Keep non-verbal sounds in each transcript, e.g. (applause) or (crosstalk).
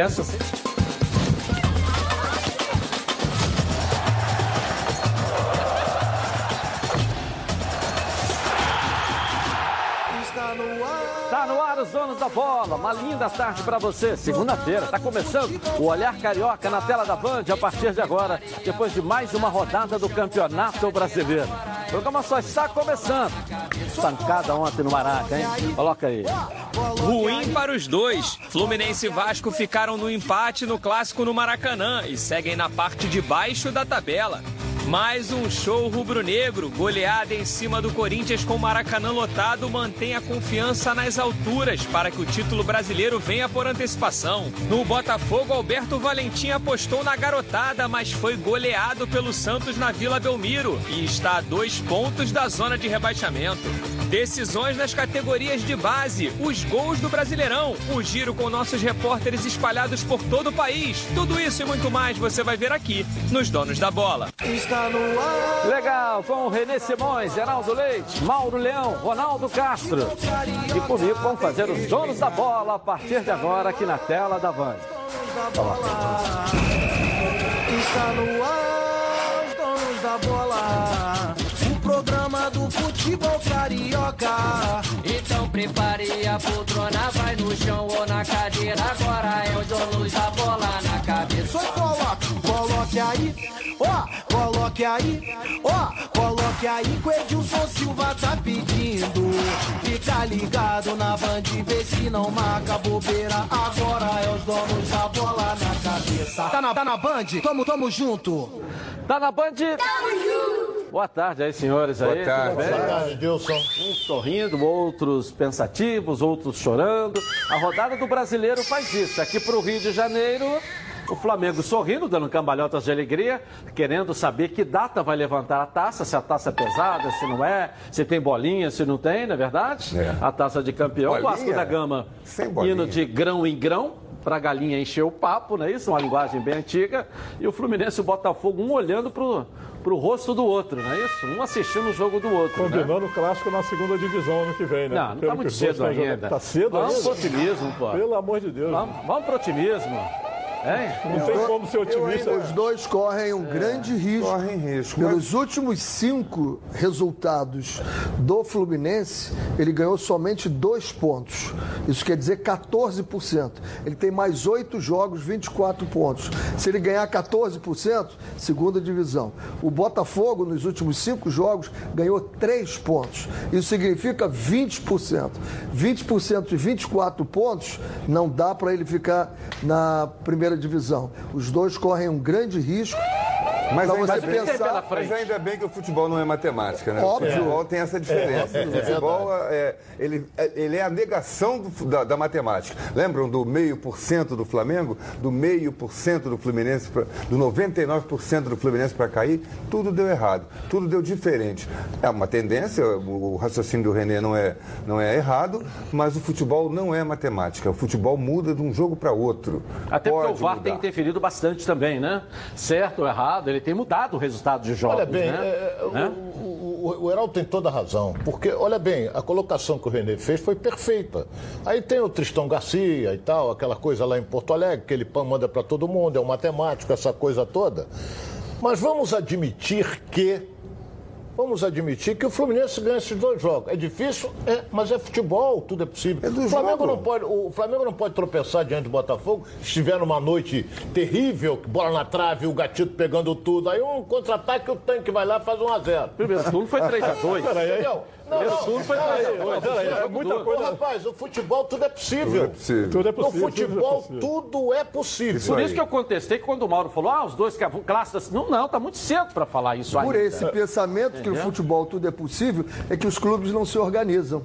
Assim. Os donos da bola. Uma linda tarde para você. Segunda-feira, tá começando o Olhar Carioca na tela da Band a partir de agora, depois de mais uma rodada do Campeonato Brasileiro. O programa só está começando. Pancada ontem no Maraca, hein? Coloca aí. Ruim para os dois. Fluminense e Vasco ficaram no empate no clássico no Maracanã e seguem na parte de baixo da tabela. Mais um show rubro-negro, goleada em cima do Corinthians com Maracanã lotado, mantém a confiança nas alturas para que o título brasileiro venha por antecipação. No Botafogo, Alberto Valentim apostou na garotada, mas foi goleado pelo Santos na Vila Belmiro e está a dois pontos da zona de rebaixamento. Decisões nas categorias de base, os gols do Brasileirão, o giro com nossos repórteres espalhados por todo o país. Tudo isso e muito mais você vai ver aqui nos Donos da Bola. Legal, com o Renê Simões, Geraldo Leite, Mauro Leão, Ronaldo Castro. E comigo vão fazer os donos da bola a partir de agora aqui na tela da Band. Está no ar, os donos da bola. O programa do futebol carioca. Então prepare a poltrona, vai no chão ou na cadeira. Agora é os donos da bola na cabeça. Só coloque, coloque aí, ó, coloque aí, ó, coloque aí que o Edilson Silva tá pedindo. Fica ligado na Band, vê se não marca bobeira. Agora é os donos da bola na cabeça. Tá na, tá na Band? Tamo, tamo junto. Tá na Band? Boa tarde aí, senhores. Boa aí, tarde. Boa tarde, Dilson. Uns sorrindo, outros pensativos, outros chorando. A rodada do brasileiro faz isso. Aqui pro Rio de Janeiro, o Flamengo sorrindo, dando cambalhotas de alegria, querendo saber que data vai levantar a taça, se a taça é pesada, se não é, se tem bolinha, se não tem, não é verdade? É. A taça de campeão. O Bolinha? Vasco da Gama indo de grão em grão. Pra galinha encher o papo, não é isso? Uma linguagem bem antiga. E o Fluminense e o Botafogo, um olhando pro, pro rosto do outro, não é isso? Um assistindo o jogo do outro. né? Combinando o clássico na segunda divisão ano que vem, né? Não, não Pelo tá muito que os dois cedo jogando. ainda. Tá cedo Vamos pro ainda? otimismo, pô. Pelo amor de Deus. Vamos, vamos pro otimismo. Hein? Não tem como ser otimista. Os dois correm um grande risco. Correm risco. Pelos últimos cinco resultados do Fluminense, ele ganhou somente dois pontos. Isso quer dizer 14%. Ele tem mais oito jogos, 24 pontos. Se ele ganhar 14%, segunda divisão. O Botafogo, nos últimos cinco jogos, ganhou três pontos. Isso significa 20%. 20% de 24 pontos não dá para ele ficar na primeira divisão. Os dois correm um grande risco. Mas Pra ainda, você bem, pensar- mas ainda bem que o futebol não é matemática, né? Óbvio. O futebol tem essa diferença. o futebol é, ele, é- ele é a negação do- da, da matemática. Lembram do meio por cento do Flamengo? Do meio por cento do Fluminense, pra, do 99% do Fluminense para cair? Tudo deu errado, tudo deu diferente. É uma tendência, o, o raciocínio do René não é, não é errado, mas o futebol não é matemática. O futebol muda de um jogo para outro. Até porque o Pode VAR mudar. tem interferido bastante também, né? Certo ou errado, ele tem mudado o resultado de jogos, Olha bem, né? é, é, Né? o, o, o- Heraldo tem toda a razão. Porque, olha bem, a colocação que o René fez foi perfeita. Aí tem o Tristão Garcia e tal, aquela coisa lá em Porto Alegre, que ele manda para todo mundo, é um matemático, essa coisa toda. Mas vamos admitir que. Vamos admitir que o Fluminense ganha esses dois jogos. É difícil, é, mas é futebol, tudo é possível. É o, Flamengo jogo. não pode, o Flamengo não pode tropeçar diante do Botafogo se estiver numa noite terrível, bola na trave, o gatito pegando tudo. Aí um contra-ataque, o tanque vai lá e faz 1x0. Primeiro turno foi 3x2. Entendeu? Não, Primeiro turno foi não, 3 a 2. É muita coisa. Rapaz, o futebol tudo é possível. Tudo é possível. No Tudo é possível, tudo é Futebol tudo é possível. Isso Por aí. isso que eu contestei que quando o Mauro falou, ah, os dois que clássicos. Não, não, tá muito cedo para falar isso Por ainda. esse pensamento que o futebol tudo é possível, é que os clubes não se organizam.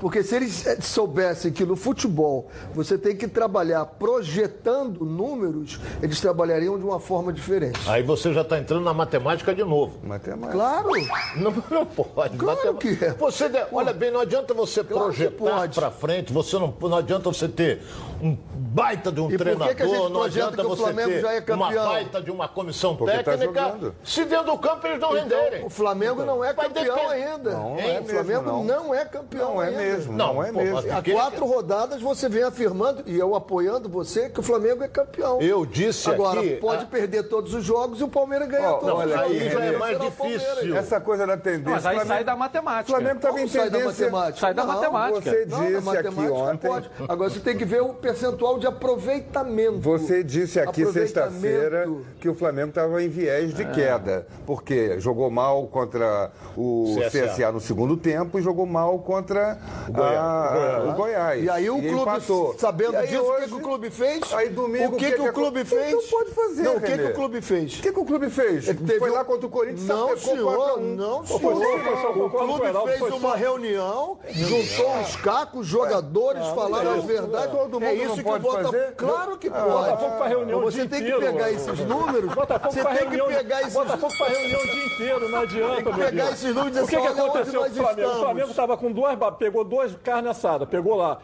Porque se eles eh, soubessem que no futebol você tem que trabalhar projetando números, eles trabalhariam de uma forma diferente. Aí você já está entrando na matemática de novo. Matemática. Claro, (laughs) Não, não pode. Claro que é. Você de- olha bem, não adianta você Claro que projetar para frente, você não, não adianta você ter um baita de um E por que treinador, que a gente não adianta que o você Flamengo ter já é uma campeão? baita de uma comissão Porque tá técnica, jogando. se dentro do campo eles não renderem. então, o Flamengo não é campeão ainda. Não, não Hein? é o Flamengo não. não. é campeão Não é ainda. mesmo, não, é pô, mesmo. Há quatro rodadas você vem afirmando, e eu apoiando você, que o Flamengo é campeão. Eu disse Agora, aqui- pode ah, perder todos os jogos e o Palmeiras ganhar Ó, todos os olha aí já é Renê. mais difícil. Essa coisa da tendência. Mas aí sai da matemática. Flamengo estava em Como sai da tendência. matemática? Sai da matemática. Você Não, na disse aqui matemática ontem. pode. Agora você tem que ver o percentual de aproveitamento. Você disse aqui sexta-feira que o Flamengo estava em viés É. de queda, porque jogou mal contra o CSA. CSA, no segundo tempo e jogou mal contra Goiás. a- o Goiás. E aí o clube, empatou. sabendo E aí disso, o que, que o clube fez? Aí domingo, o que, que, o clube fez? Não pode fazer, Não, o que, que o clube fez? O que, que o clube fez? Ele teve Foi lá contra o Corinthians, Não, senhor, 4 a 1. não, senhor. só- foi só- O clube foi fez só- uma reunião, juntou os cacos, os jogadores, falaram é as isso. verdades. Todo é mundo isso não que o pode Botafogo... fazer? Claro que Ah, pode. Botafogo faz reunião o Você dia tem que inteiro, pegar esses números, Botafogo você tem que pegar esses Botafogo faz reunião o dia inteiro, não adianta, Tem que meu pegar esses números e O que, que olha onde aconteceu com nós o Flamengo? O. Flamengo estava com duas, pegou duas carnes assadas, pegou lá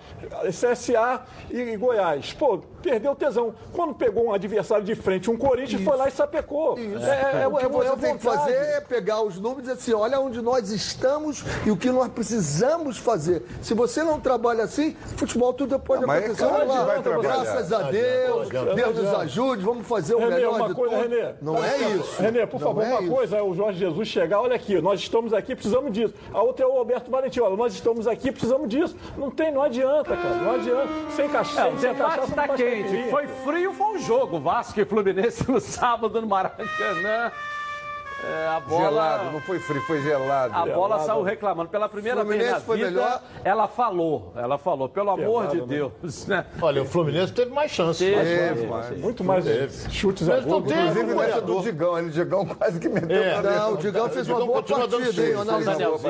CSA e Goiás. Pô, perdeu o tesão. Quando pegou um adversário de frente, um Corinthians, foi lá e sapecou. Isso. É, é, é, o que é, você é tem que fazer é pegar os números e dizer assim, olha onde nós estamos e o que nós precisamos fazer. Se você não trabalha assim, futebol tudo pode Não, mas é acontecer. claro vai trabalhar. Graças a Deus, Deus nos ajude, vamos fazer o Renê, melhor uma de coisa, tudo. Renê. Não é isso. Renê, por Não favor, é uma isso. coisa é o Jorge Jesus chegar, olha aqui, nós estamos aqui, precisamos disso. A outra é o Alberto Valentim, olha, nós estamos aqui, precisamos disso. Não tem, não adianta, cara, não adianta. Sem cachaça, É, o sem debate cachaça faz quente. Foi frio, foi o jogo. Vasco e Fluminense no (laughs) sábado no Maracanã. É, a bola. Gelado, não foi frio, foi gelado. A bola Gelado. saiu reclamando. Pela primeira vez Fluminense na foi vida, melhor. ela falou. Ela falou, pelo amor de né? Deus. Né? Olha, o Fluminense teve mais chance. Teve, mais teve, chance. teve. Muito mais chutes a Mas não gol. tem- Inclusive nessa do. Digão, ele Digão quase que meteu É. Não, o Digão fez uma Digão boa partida,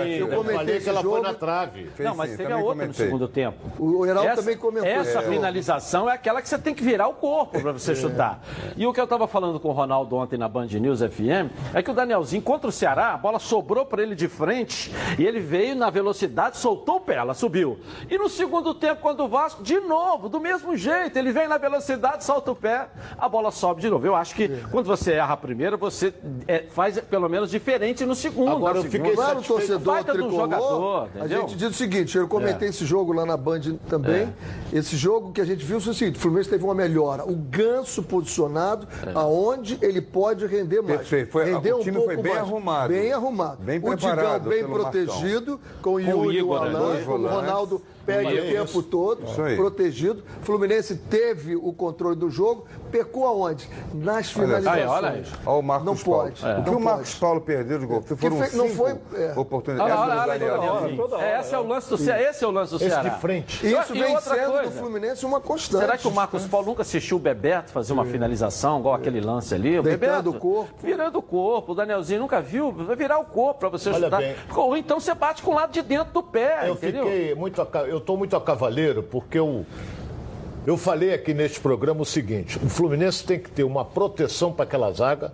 hein? Eu comentei que ela foi na trave. Fez Não, mas sim, teve a outra no segundo tempo. O Heraldo também comentou. Essa É. finalização é aquela que você tem que virar o corpo para você chutar. E o que eu estava falando com o Ronaldo ontem na Band News FM é que o Danielzinho contra o Ceará, a bola sobrou para ele de frente e ele veio na velocidade, soltou o pé, ela subiu. E no segundo tempo, quando o Vasco, de novo, do mesmo jeito, ele vem na velocidade, solta o pé, a bola sobe de novo. Eu acho que quando você erra a primeira, você é, faz pelo menos diferente no segundo. Agora, eu fiquei Claro, o satisfeito. torcedor Baita um tricolor, jogador, a gente diz o seguinte, eu comentei esse jogo lá na Band também, esse jogo que a gente viu foi o seguinte, o Fluminense teve uma melhora, o Ganso posicionado aonde ele pode render mais. Perfeito, foi- render o time foi bem arrumado. Bem arrumado. Bem o Digão preparado bem protegido, com o Yuri e o Igor, né? Alan, Dois o volantes. Ronaldo perde o tempo todo, aí. protegido. O Fluminense teve o controle do jogo, pecou aonde? Nas Olha finalizações. olha aí. Olha o Marcos Não Paulo. pode, O que não o Marcos pode. Paulo perdeu de gol? Foram fe- não foi- é. oportunidades. Olha olha. Danielzinho. toda hora, É, Esse é o lance do Ceará. Esse é o lance do Esse Ceará. de frente. Isso E vem sendo coisa? do Fluminense uma constante. Será que o Marcos Paulo nunca assistiu o Bebeto fazer uma finalização, igual aquele lance ali? O Bebeto, o corpo. Virando o corpo. Danielzinho nunca viu? Vai virar o corpo para você Olha chutar. Ou então você bate com o lado de dentro do pé, Eu entendeu? fiquei muito. aca- Eu estou muito a cavaleiro porque eu. Eu falei aqui neste programa o seguinte: o Fluminense tem que ter uma proteção para aquela zaga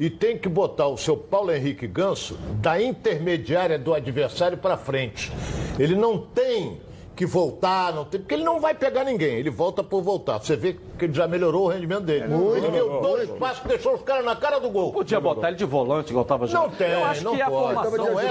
e tem que botar o seu Paulo Henrique Ganso da intermediária do adversário para frente. Ele não tem que voltar, não tem, porque ele não vai pegar ninguém, ele volta por voltar. Você vê que ele já melhorou o rendimento dele. ele deu dois passos, deixou os caras na cara do gol. Podia botar ele de volante, igual estava Não jogando. tem, Eu acho não que a formação de é,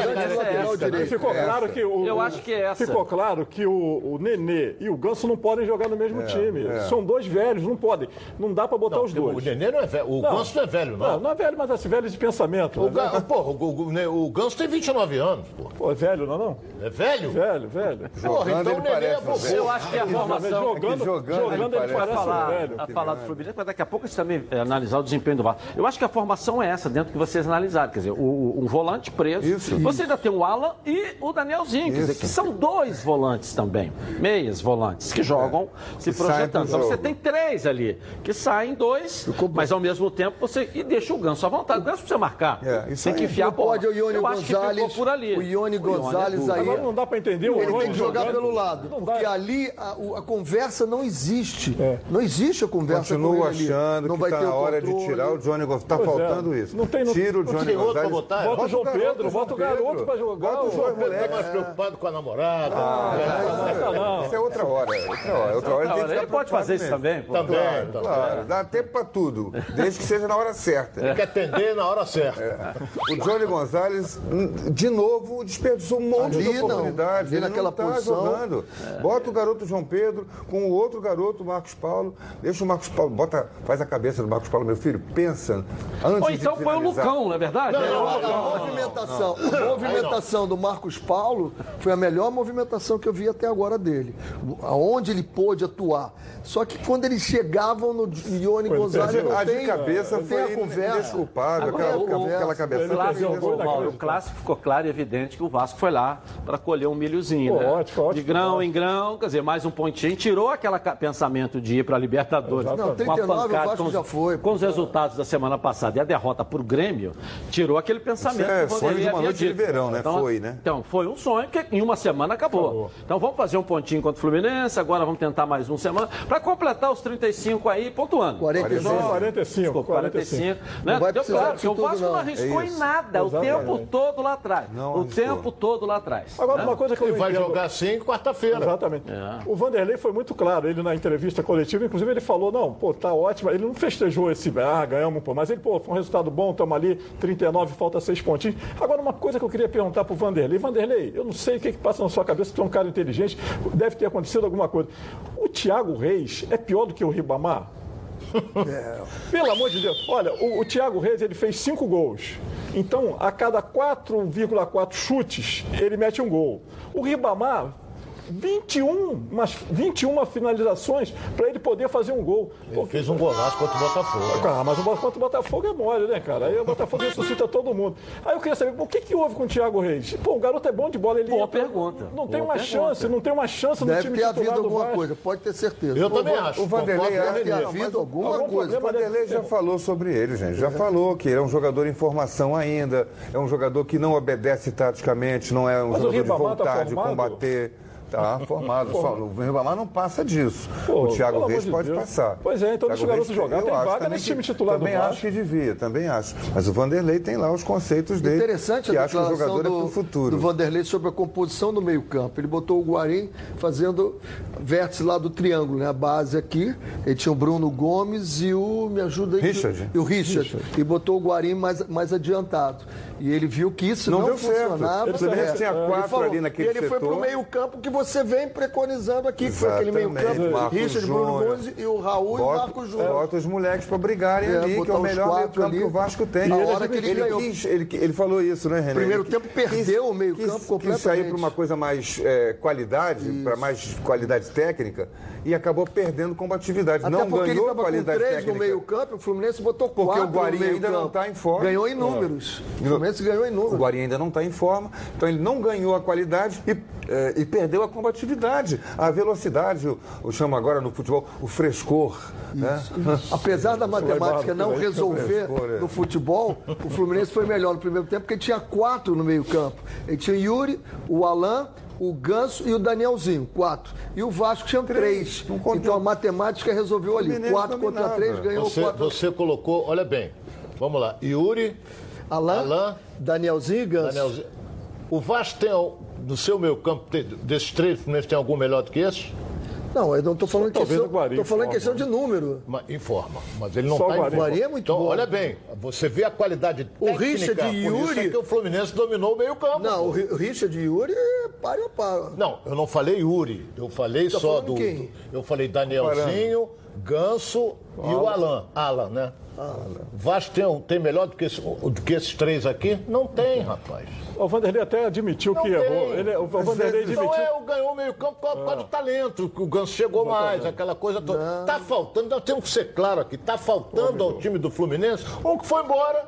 é essa, direito. Ficou claro que o, Eu o- acho que é essa. Ficou claro que o, o Nenê e o Ganso não podem jogar no mesmo time. São dois velhos, não podem. Não dá pra botar os O dois. Nenê não é velho, o Não. Ganso não é velho, Não, não. não é velho, mas assim, velho de pensamento. O, né? Porra, o, o, o Ganso tem 29 anos, pô. Pô, é velho, não é não? É velho? Velho, velho. Porra, então o ele Nenê é parece vovô. velho. Eu acho que a formação... jogando, jogando, jogando, ele ele parece parece falar, velho. a falar do Fluminense, mas daqui a pouco a gente também é, analisar o desempenho do Vasco. Eu acho que a formação é essa, dentro que vocês analisaram. Quer dizer, o, o- um volante preso. Isso. Você ainda tem o Alan e o Danielzinho, quer dizer, Isso. que são dois volantes também. Meias volantes, que jogam se Que projetando. pro Então você tem três ali, que saem dois, mas ao mesmo tempo você. E deixa o ganso à vontade. O ganso precisa marcar. É, isso tem que enfiar a Não bola. pode o Ione Eu acho que Gonzalez. ficou por ali. O Ione é Gonzalez aí. Agora não dá pra entender o Ele tem que jogar jogando. pelo lado. Lado. Não dá. Porque ali a, a conversa não existe. É. Não existe a conversa com Continuo ele ali. achando Não que vai está ter na hora de tirar o Johnny Gonçalves. Está é. faltando isso. Não tem- não- Tira o não Johnny Gonçalves. pra botar, Bota o João garoto, Pedro, bota o garoto Pedro. pra jogar. Bota o João João Moleque. Tá mais preocupado com a namorada. Ah, Isso é outra hora. Outra hora. Outra hora ele pode fazer isso também. Também, Claro. Dá tempo para tudo, desde que seja na hora certa. Tem que atender na hora certa. O Johnny Gonzalez, hum, de novo, desperdiçou um monte de oportunidades. Ali Ele naquela não tá posição. Jogando. Bota o garoto João Pedro com o outro garoto, o Marcos Paulo. Deixa o Marcos Paulo, bota, faz a cabeça do Marcos Paulo, meu filho, pensa antes Ou de então foi o. Lucão, não é verdade? É, A, a movimentação, a movimentação do Marcos Paulo foi a melhor movimentação que eu vi até agora dele. Aonde ele pôde atuar. Só que quando eles chegavam no Ione Gonzalez, não A de tem, cabeça não tem foi a conversa. indesculpável, Agora, aquela, o- aquela cabeça. o clássico, Mauro, o clássico ficou claro e evidente que o Vasco foi lá para colher um milhozinho, Pô, né? ótimo, ótimo. de grão em grão, quer dizer, mais um pontinho, tirou aquele pensamento de ir para a Libertadores. Não, com a 39 o Vasco com, já foi. Com os resultados da semana passada e a derrota para o Grêmio, tirou aquele pensamento Isso é que o sonho Vanderlei de uma noite de dito. verão, né? Então, Foi, né? Então, foi um sonho que em uma semana acabou. Acabou. Então vamos fazer um pontinho contra o Fluminense, agora vamos tentar mais uma semana, para completar os 35 aí, pontuando. 45. Desculpa, 45, 45. 45. Não Né? vai Deu precisar claro, porque o Vasco não. não arriscou É em nada, o Exatamente. tempo todo lá atrás. Não o arriscou. tempo todo lá atrás. Agora, né? uma coisa que eu E não vai jogar assim quarta-feira. Exatamente. É. O Vanderlei foi muito claro, ele na entrevista coletiva, inclusive ele falou, não, pô, tá ótimo, ele não festejou esse, ah, ganhamos, pô, mas ele, pô, foi um resultado bom, estamos ali, 39, falta seis pontinhos. Agora, uma coisa que eu queria perguntar pro Vanderlei, Vanderlei, eu não sei o que, que passa na sua cabeça, tu é um cara inteligente, deve ter acontecido alguma coisa. O Thiago Reis é pior do que o Ribamar? Pelo amor de Deus. Olha, o, o Thiago Reis ele fez cinco gols. Então, a cada 4,4 chutes, ele mete um gol. O Ribamar, 21, mas 21 finalizações para ele poder fazer um gol. Ele fez um golaço contra o Botafogo. Ah, mas o contra o Botafogo é mole, né, cara? Aí o Botafogo ressuscita todo mundo. Aí eu queria saber, o que, que houve com o Thiago Reis? Pô, o garoto é bom de bola, ele Boa entra- pergunta. Não tem Boa uma pergunta. chance, não tem uma chance no Deve time ter titular havido do alguma Vasco. coisa, pode ter certeza. Eu também Van- acho. o Vanderlei deve ter havido alguma algum coisa. O Vanderlei já falou sobre ele, gente. Já falou que ele é um jogador em formação ainda, é um jogador que não obedece taticamente, não é um Mas o jogador de tá voltar, de formado? combater. Tá formado. Só, o Ribamar não passa disso. Pô, o Thiago Reis de pode Deus. passar. Pois é, então Thiago deixa o garoto Reis, jogar. eu Tem acho vaga também nesse que- time titular do Também acho que devia, também acho. Mas o Vanderlei tem lá os conceitos dele. Interessante que a acha que o jogador é do, pro futuro. do Vanderlei sobre a composição do meio-campo. Ele botou o Guarim fazendo vértice lá do triângulo, né? A base aqui. Ele tinha o Bruno Gomes e o. Me ajuda aí. Richard. E o Richard. E botou o Guarim mais, mais adiantado. E ele viu que isso Não não, deu certo. funcionava. O Fluminense É. tinha Ele quatro falou, ali naquele E ele foi setor. pro meio-campo que você vem preconizando aqui, que foi aquele meio-campo. Richard, Bruno. Gomes e o Raul e o Marcos Júnior. Bota os moleques pra brigarem É, ali, que é o melhor meio quatro campo ali. que o Vasco tem. Na ele, hora que ele ganhou. quis- ele, ele falou isso, né, René? Primeiro Ele tempo perdeu o meio-campo quis- Quis completamente. sair para uma coisa mais é, qualidade, para mais qualidade técnica, e acabou perdendo combatividade. Até não porque ele ganhou estava com qualidade três técnica. no meio-campo, o Fluminense botou Porque quatro o Guarim ainda não campo. tá em forma. Ganhou em números. O Fluminense ganhou em O números. Guarim ainda não está em forma, então ele não ganhou a qualidade e, eh, e perdeu a combatividade, a velocidade, o, o chama agora no futebol, o frescor. Né? Apesar da matemática não Vai, resolver frescor, é. no futebol, o Fluminense foi melhor no primeiro tempo, porque tinha quatro no meio-campo. Ele tinha o Yuri, o Alain, o Ganso e o Danielzinho, quatro. E o Vasco tinha três. Contou. Então a matemática resolveu ali. Quatro contra dominava. três, ganhou Você, quatro. você colocou, olha bem, vamos lá, Yuri, Alain, Alain, Danielzinho e Ganso. Danielzinho. O Vasco tem, no seu meio campo, tem- desses três, o Fluminense tem algum melhor do que esse? Não, eu não estou falando, questão, o falando em forma. questão de número. Ma- Informa, mas ele não o está Guarim. em forma. Guarim é muito então, bom. olha bem, você vê a qualidade O técnica, Richard e por isso Yuri- é que o Fluminense dominou o meio campo. Não, o Ri- o Richard e Yuri é páreo a páreo. Não, eu não falei Yuri, eu falei Tá só do, quem? do- Eu falei Danielzinho, Ganso e o Alan. Alan, né? O Vasco tem, um- tem melhor do que, esse- do que esses três aqui? Não tem, rapaz. O Vanderlei até admitiu Não que tem. errou. Ele, o Vanderlei admitiu. Então é, o ganhou o meio campo por causa do talento, que o Ganso chegou mais, aquela coisa toda. Tá faltando, nós temos que ser claro aqui, tá faltando ao time do Fluminense um que foi embora,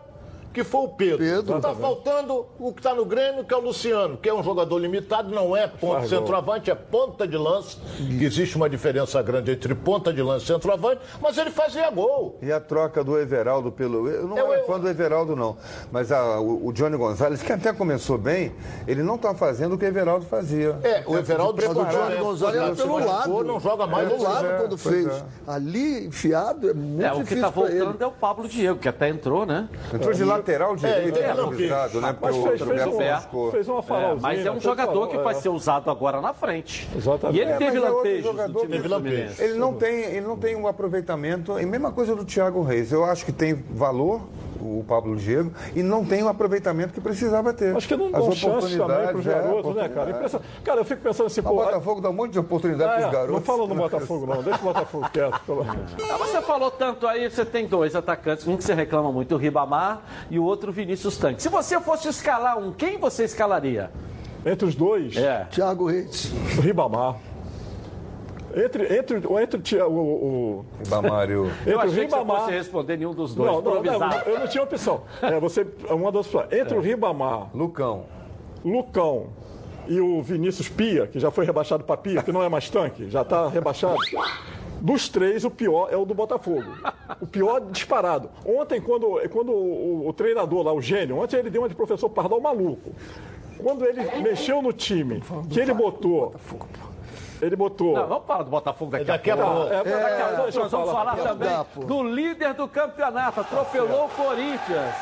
que foi o Pedro. Pedro. Tá faltando o que está no Grêmio, que é o Luciano, que é um jogador limitado, não é ponta Faz gol. centroavante, é ponta de lance. Que existe uma diferença grande entre ponta de lance e centroavante, mas ele fazia gol. E a troca do Everaldo pelo. Eu não Eu- era eu- fã do Everaldo, não. Mas a- o, o Johnny Gonzalez, que até começou bem, ele não está fazendo o que o Everaldo fazia. É, o Everaldo Mas o Johnny? Gonzalez era pelo lado. não joga mais. Pelo Pois lado é, quando fez. é. Ali, enfiado, é muito É, o que difícil tá pra ele. voltando é o Pablo Diego, que até entrou, né? Entrou de lateral direito, é, é, improvisado, né? Mas Porque fez, o fez, Roberto um, machucou. fez uma É, farolzinha. mas é um jogador que é. vai ser usado agora na frente. Exatamente. E ele É, teve é lampejos no time do Fluminense. Ele não tem um aproveitamento, e mesma coisa do Thiago Reis. Eu acho que tem valor o Pablo Diego e não tem o aproveitamento que precisava ter. Acho que não As dão chance também oportunidades, para os é, garotos, né, cara? Impressionante. Cara, eu fico pensando assim, O pô. Botafogo dá um monte de oportunidade Ah, para é, os garotos. não fala no Botafogo, não. Deixa o Botafogo quieto. Pelo... Ah, você falou tanto aí, você tem dois atacantes, um que você reclama muito, o Ribamar, e o outro o Vinícius Tanque. Se você fosse escalar um, quem você escalaria? Entre os dois, É. Thiago Reis. o Ribamar. Entre, entre, entre o, Tia- o, o, Bamário. (laughs) entre Eu o achei que você Ribamar. fosse responder nenhum dos dois, Não, não, não, eu não tinha opção. É, você, é uma das opções. Entre o Ribamar, Lucão. Lucão e o Vinícius Pia, que já foi rebaixado para Pia, que não é mais tanque, já está rebaixado. Dos três, o pior é o do Botafogo. O pior disparado. Ontem, quando, quando o, o- o treinador lá, o gênio, ontem ele deu uma de professor Pardal maluco. Quando ele mexeu no time, que ele botou. Ele botou. Não, vamos falar do Botafogo daqui, Daqui a a pouco. pouco. É, Daqui a é, pouco deixa eu nós vamos falar. falar também Dá, do líder do campeonato, atropelou o Corinthians.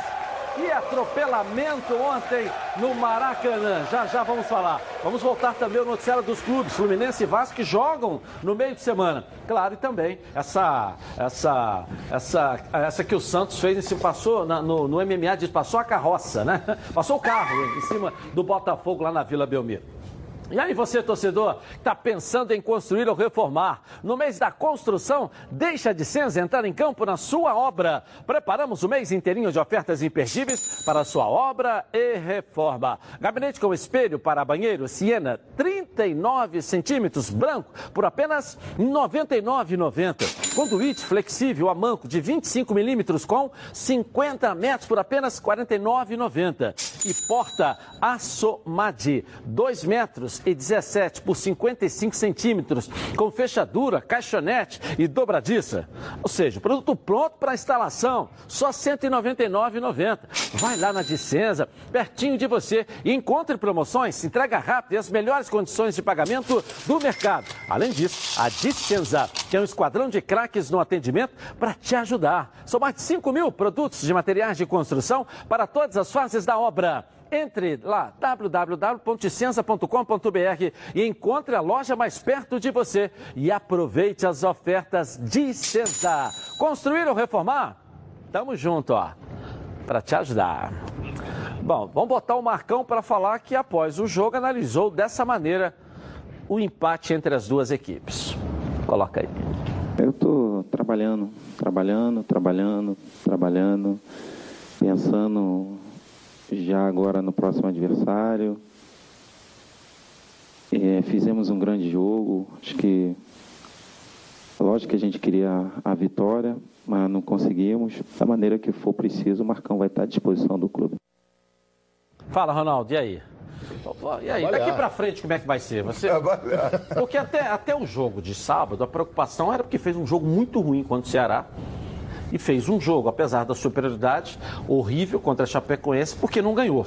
Que atropelamento ontem no Maracanã. Já já vamos falar. Vamos voltar também ao noticiário dos clubes. Fluminense e Vasco que jogam no meio de semana. Claro, e também essa essa essa essa que o Santos fez, se passou na- no, no MMA, diz, passou a carroça, né? Passou o carro em cima do Botafogo lá na Vila Belmiro. E aí você, torcedor, está pensando em construir ou reformar, no mês da construção, deixa de Senza entrar em campo na sua obra. Preparamos o mês inteirinho de ofertas imperdíveis para sua obra e reforma. Gabinete com espelho para banheiro Siena, 39 centímetros, branco, por apenas R$ 99,90. Conduíte flexível a manco de 25 milímetros com 50 metros por apenas R$ 49,90. E porta Assomadi, 2 metros e 17 por 55 centímetros, com fechadura, caixonete e dobradiça. Ou seja, produto pronto para instalação, só R$ 199,90. Vai lá na Dicenza, pertinho de você, e encontre promoções, entrega rápida e as melhores condições de pagamento do mercado. Além disso, a Dicenza tem um esquadrão de craques no atendimento para te ajudar. São mais de 5 mil produtos de materiais de construção para todas as fases da obra. Entre lá, www.dicenza.com.br e encontre a loja mais perto de você e aproveite as ofertas de Senza. Construir ou reformar? Tamo junto, ó, para te ajudar. Bom, vamos botar o Marcão para falar que após o jogo analisou dessa maneira o empate entre as duas equipes. Coloca aí. Eu estou trabalhando, trabalhando, trabalhando, trabalhando, pensando já agora no próximo adversário. É, fizemos um grande jogo, acho que lógico que a gente queria a vitória, mas não conseguimos. Da maneira que for preciso, o Marcão vai estar à disposição do clube. Fala, Ronaldo, e aí? E aí, daqui pra frente, como é que vai ser? Você... (laughs) Porque até, até o jogo de sábado, a preocupação era porque fez um jogo muito ruim contra o Ceará. E fez um jogo, apesar da superioridade, horrível contra a Chapecoense, porque não ganhou.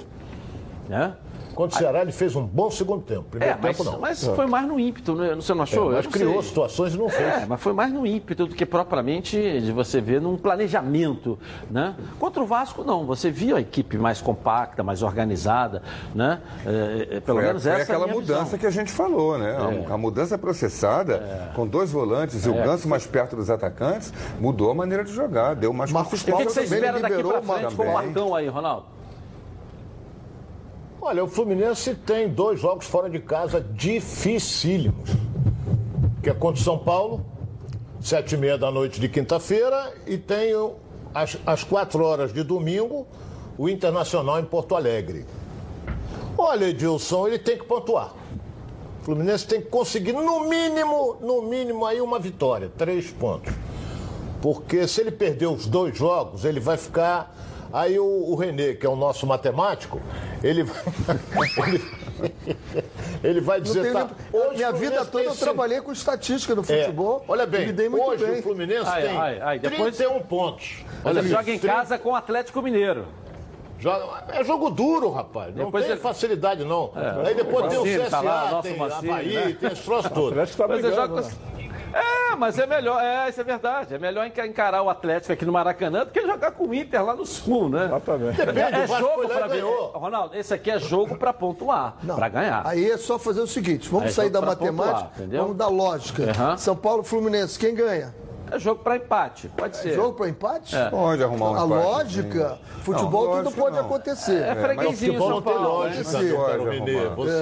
Né? Contra o Ceará, ele fez um bom segundo tempo. Primeiro É, mas, tempo, não. mas foi mais no ímpeto, né? você não achou? É, Eu mas não criou sei. situações e não fez. É, mas foi mais no ímpeto do que propriamente de você ver num planejamento, né? Contra o Vasco, não. Você via a equipe mais compacta, mais organizada, né? É, é, pelo Foi, menos foi essa é aquela minha mudança visão. que a gente falou, né? A- A mudança processada, com dois volantes e o É. Ganso mais perto dos atacantes, mudou a maneira de jogar, deu mais Marcos O que, que você espera daqui uma- frente com o. Marcão aí, Ronaldo? Olha, o Fluminense tem dois jogos fora de casa dificílimos. Que é contra o São Paulo, sete e meia da noite de quinta-feira, e tem às quatro horas de domingo, o Internacional em Porto Alegre. Olha, Edilson, ele tem que pontuar. O Fluminense tem que conseguir, no mínimo, no mínimo, aí uma vitória, três pontos. Porque se ele perder os dois jogos, ele vai ficar Aí o, o Renê, que é o nosso matemático, ele, (laughs) ele, ele vai dizer. tenho Tá, hoje minha o vida toda eu cinco- trabalhei com estatística no É, futebol. olha e bem, me dei muito hoje bem. o Fluminense Ai, tem ai, ai, depois- 31 pontos. Olha aí, joga em 30 casa com o Atlético Mineiro. Joga- é jogo duro, rapaz. Não Depois tem ele- facilidade, não. Aí depois tem o CSA, tá lá, tem Mancini, Havaí, né? tem esse troço O (laughs) todo. Atlético está Mas você brigando. joga né? com- É, mas é melhor, é, isso é verdade. É melhor enca- encarar o Atlético aqui no Maracanã do que jogar com o Inter lá no Sul, né? Exatamente. Depende, É, é jogo ver. ganhou. Ronaldo, esse aqui é jogo pra pontuar, pra ganhar. Aí é só fazer o seguinte: vamos Aí sair jogo da matemática, pontuar, vamos da lógica. Aham. São Paulo Fluminense, quem ganha? É jogo pra empate, pode ser. Jogo para empate? Pode arrumar um A empate, lógica, sim. futebol Não, tudo pode não. acontecer. É freguesinho Futebol São não tem Paulo. lógica,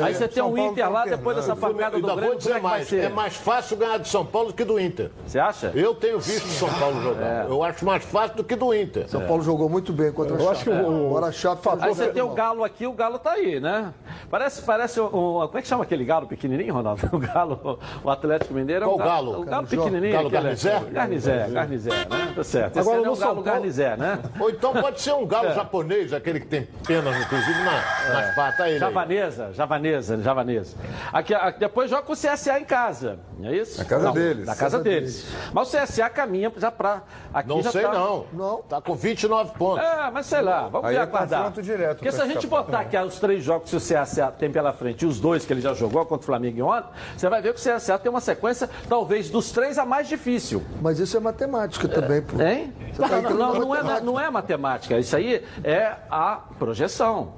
Aí você tem São um Paulo Inter lá, depois dessa pancada do Ainda Grêmio, vou dizer como é mais, ser? é mais fácil ganhar do São Paulo do que do Inter. Você acha? Eu tenho visto o São Paulo jogar. Eu acho mais fácil do que do Inter. São Paulo jogou muito bem contra a Eu acho que Chape. o- Agora a Chape Aí você tem o. Galo aqui, o Galo tá aí, né? Parece, parece um, Como é que chama aquele galo pequenininho, Ronaldo? (laughs) O Galo, o Atlético Mineiro é Qual galo? O galo pequenininho. Galo Garnizé? Garnizé, Garnizé, né? Tá certo. Esse Agora, aí é no o São Galo Paulo- Garnizé, né? Ou então pode ser um (laughs) É. galo japonês, aquele que tem penas, inclusive, na, nas patas. Aí, ele aí. Javanesa, javanesa, javanesa. Aqui, aqui, depois joga com o CSA em casa, não é isso? Na casa Não, deles. Na casa deles. Mas o CSA caminha já pra... Aqui Não já sei, tá... não. Não. Tá com 29 pontos. É, mas sei lá, vamos Aí ver é aguardar. confronto direto Porque se a gente botar aqui os três jogos que o CSA tem pela frente e os dois que ele já jogou contra o Flamengo e ontem, você vai ver que o CSA tem uma sequência, talvez, dos três a mais difícil. Mas isso é matemática também, pô. Hein? Você tá Não, não, não, é, matemática. não é matemática. Isso aí é a projeção.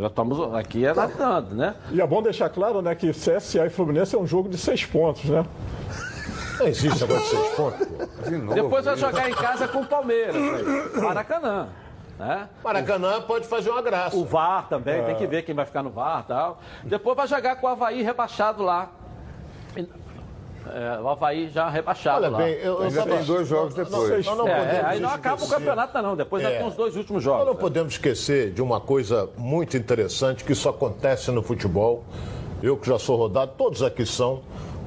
Já estamos aqui analisando, né? E é bom deixar claro né, que CSA e Fluminense é um jogo de seis pontos, né? Não existe agora de seis pontos. pô. De novo. Depois vai jogar em casa com o Palmeiras, aí. Maracanã. Né? Maracanã pode fazer uma graça. O VAR também, tem que ver quem vai ficar no VAR e tal. Depois vai jogar com o Havaí rebaixado lá. É, o Havaí já rebaixado Olha lá. bem, eu, eu Ainda tem dois jogos Nós- depois. nós não É, podemos é, aí não acaba o campeonato, não. Depois já É. tem os dois últimos Nós jogos. não podemos esquecer de uma coisa muito interessante que isso acontece no futebol. Eu que já sou rodado, todos aqui são.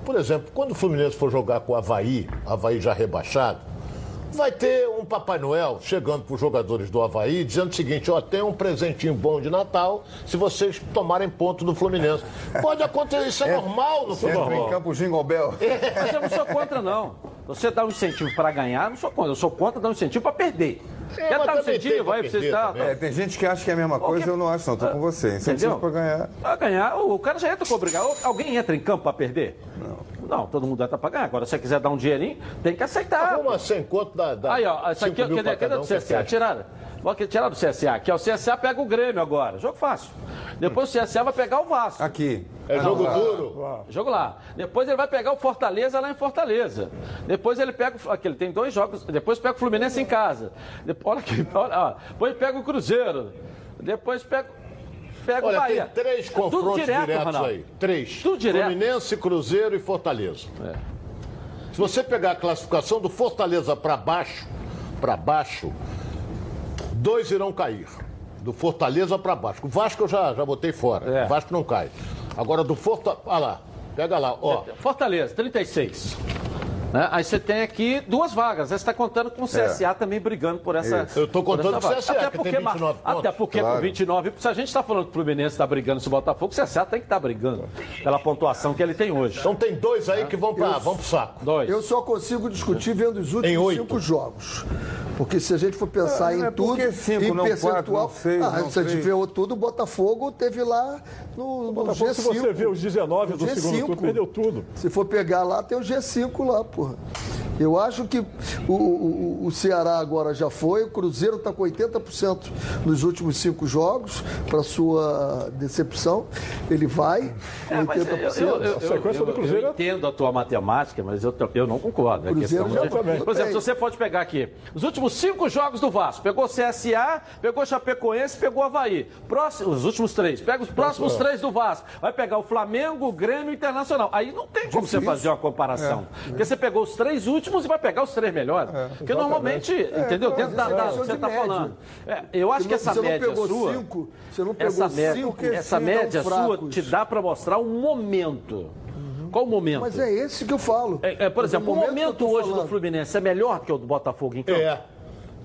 Por exemplo, quando o Fluminense for jogar com o Havaí, Havaí já rebaixado, vai ter um Papai Noel chegando para os jogadores do Havaí dizendo o seguinte: ó, tem um presentinho bom de Natal se vocês tomarem ponto do Fluminense. Pode acontecer, isso é, normal no Entra em futebol. campo Jingle Bell. Mas eu não sou contra, não. Você dá um incentivo para ganhar, não sou contra. Eu sou contra dar um incentivo para perder. É, Quer dar um incentivo para você perder também. É, tem gente que acha que é a mesma coisa, eu não acho, não. Tô com você. Incentivo Entendeu? pra ganhar. Para ganhar, o cara já entra com obrigação. Alguém entra em campo para perder? Não. Não, todo mundo para ganhar. Agora, se você quiser dar um dinheirinho, tem que aceitar. Uma sem conto da. da Aí, ó, isso aqui, cada do um, que CSA? fecha. Tiraram. Vou tirar do CSA aqui, ó. O CSA pega o Grêmio agora. Jogo fácil. Depois o CSA vai pegar o Vasco. Aqui. É jogo lá. duro. Jogo lá. Depois ele vai pegar o Fortaleza lá em Fortaleza. Depois ele pega. o- Aqui, ele tem dois jogos. Depois pega o Fluminense em casa. Depois, olha aqui, (laughs) olha, ó. Depois pega o Cruzeiro. Depois pega. Pega o Olha, Bahia. tem três É tudo confrontos direto, diretos Ronaldo. aí. Três. Tudo direto. Fluminense, Cruzeiro e Fortaleza. É. Se você pegar a classificação do Fortaleza para baixo, para baixo, dois irão cair. Do Fortaleza para baixo. O Vasco eu já, já botei fora. É. O Vasco não cai. Agora do Fortaleza. Olha lá. Pega lá, ó. Fortaleza, 36. Né? Aí você tem aqui duas vagas. Aí Você está contando com o CSA também brigando por essa. Isso. Eu tô por contando com o. CSA, Até que tem porque, 29 Até porque Claro. com 29, se a gente está falando que o Fluminense está brigando se o Botafogo, o CSA tem que estar brigando pela pontuação que ele tem hoje. Então tem dois aí que vão para vão pro saco. Dois. Eu só consigo discutir vendo os últimos cinco jogos. Porque se a gente for pensar Ah, em é tudo, porque cinco, em não percentual. quatro, não seis, ah, não se a gente vê tudo, o Botafogo teve lá no, no Botafogo, G5. se você vê os 19 do No segundo G5. turno, perdeu tudo. Se for pegar lá, tem o G5 lá, porra. Eu acho que o, o, o Ceará agora já foi, o Cruzeiro está com 80% nos últimos cinco jogos, para sua decepção. Ele vai com É, mas eu, 80%. eu, eu, eu, sequência eu- do Cruzeiro eu é- entendo a tua matemática, mas eu, eu não concordo. É Cruzeiro já de- também. Por exemplo, se você pode pegar aqui os últimos cinco jogos do Vasco, pegou CSA, pegou Chapecoense, pegou Havaí. Próximo, os últimos três. Pega os próximos três do Vasco. Vai pegar o Flamengo, o Grêmio e o Internacional. Aí não tem como você fazer uma comparação. Porque você pegou os três últimos e vai pegar os três melhores. Porque normalmente, entendeu? claro, Dentro da, é da- você está média. falando. É, eu acho que essa você média não pegou sua. cinco, você não pegou essa média, cinco que essa média sua te dá para mostrar um momento. Qual o momento? Mas é esse que eu falo. É, é, por exemplo, o momento tô hoje do falando. Fluminense é melhor que o do Botafogo em campo? É.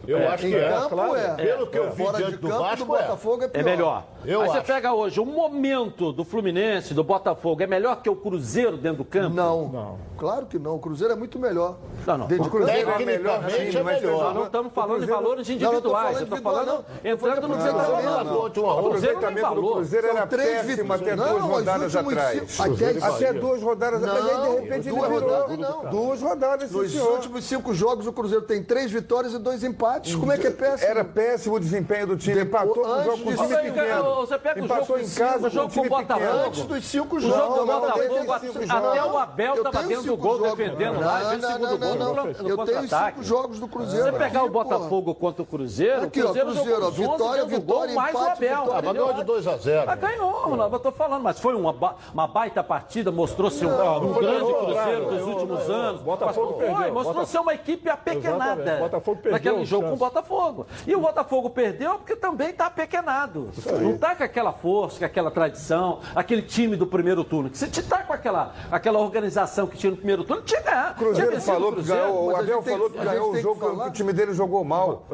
Eu acho Em que é. campo claro. é. Pelo que eu vi Fora diante de do campo, Vasco, do é. Botafogo é pior. É melhor. Eu Aí você acho. pega hoje o momento do Fluminense, do Botafogo, é melhor que o Cruzeiro dentro do campo? Não. Claro que não. O Cruzeiro é muito melhor. Não, não. Dentro O de campo. Cruzeiro é melhor time, é mas melhor. Nós não estamos falando em Cruzeiro- valores Não, não individuais, estou falando não. Entrando no que você está de falando. de. O Cruzeiro não tem aproveitamento do. Cruzeiro era péssimo vitórias. até Não, duas rodadas atrás. até Até duas rodadas atrás, aí de Não, repente ele duas virou. rodadas, não. Duas rodadas, Nos últimos cinco jogos, o Cruzeiro tem três vitórias e dois empates. Como é que é péssimo? Era péssimo o desempenho do time, Depois- empatou com o antes jogo com o de time ser- pequeno. Você pega o Empatou jogo em casa o o jogo com o Botafogo. Antes dos cinco O jogos. jogo do Não, não, Botafogo, até cinco até jogos. o Abel estava dentro do gol jogos. defendendo Não, lá, não, fez o segundo não, gol não, no não. no Eu tenho contra-ataque. cinco jogos do Cruzeiro. Se você pegar o. Botafogo contra o Cruzeiro, o Cruzeiro Cruzeiro, jogou ó, 11 vitória, o vitória, mais o Abel. Ah, ganhou de 2 a 0. Ah, ganhou, não, eu tô falando, mas foi uma, ba- uma baita partida, mostrou-se um, Não, não um grande Cruzeiro dos últimos anos. Botafogo perdeu, mostrou ser uma equipe apequenada Botafogo perdeu naquele jogo com o. Botafogo. E o Botafogo perdeu porque também está apequenado. Não está com aquela força, com aquela tradição, aquele time do primeiro turno. Que se está com aquela, aquela organização que tinha no primeiro turno, tinha que ganhar. O Tinha Cruzeiro vencido falou que ganhou, o Abel falou que ganhou o que jogo, falar- que o time dele jogou mal.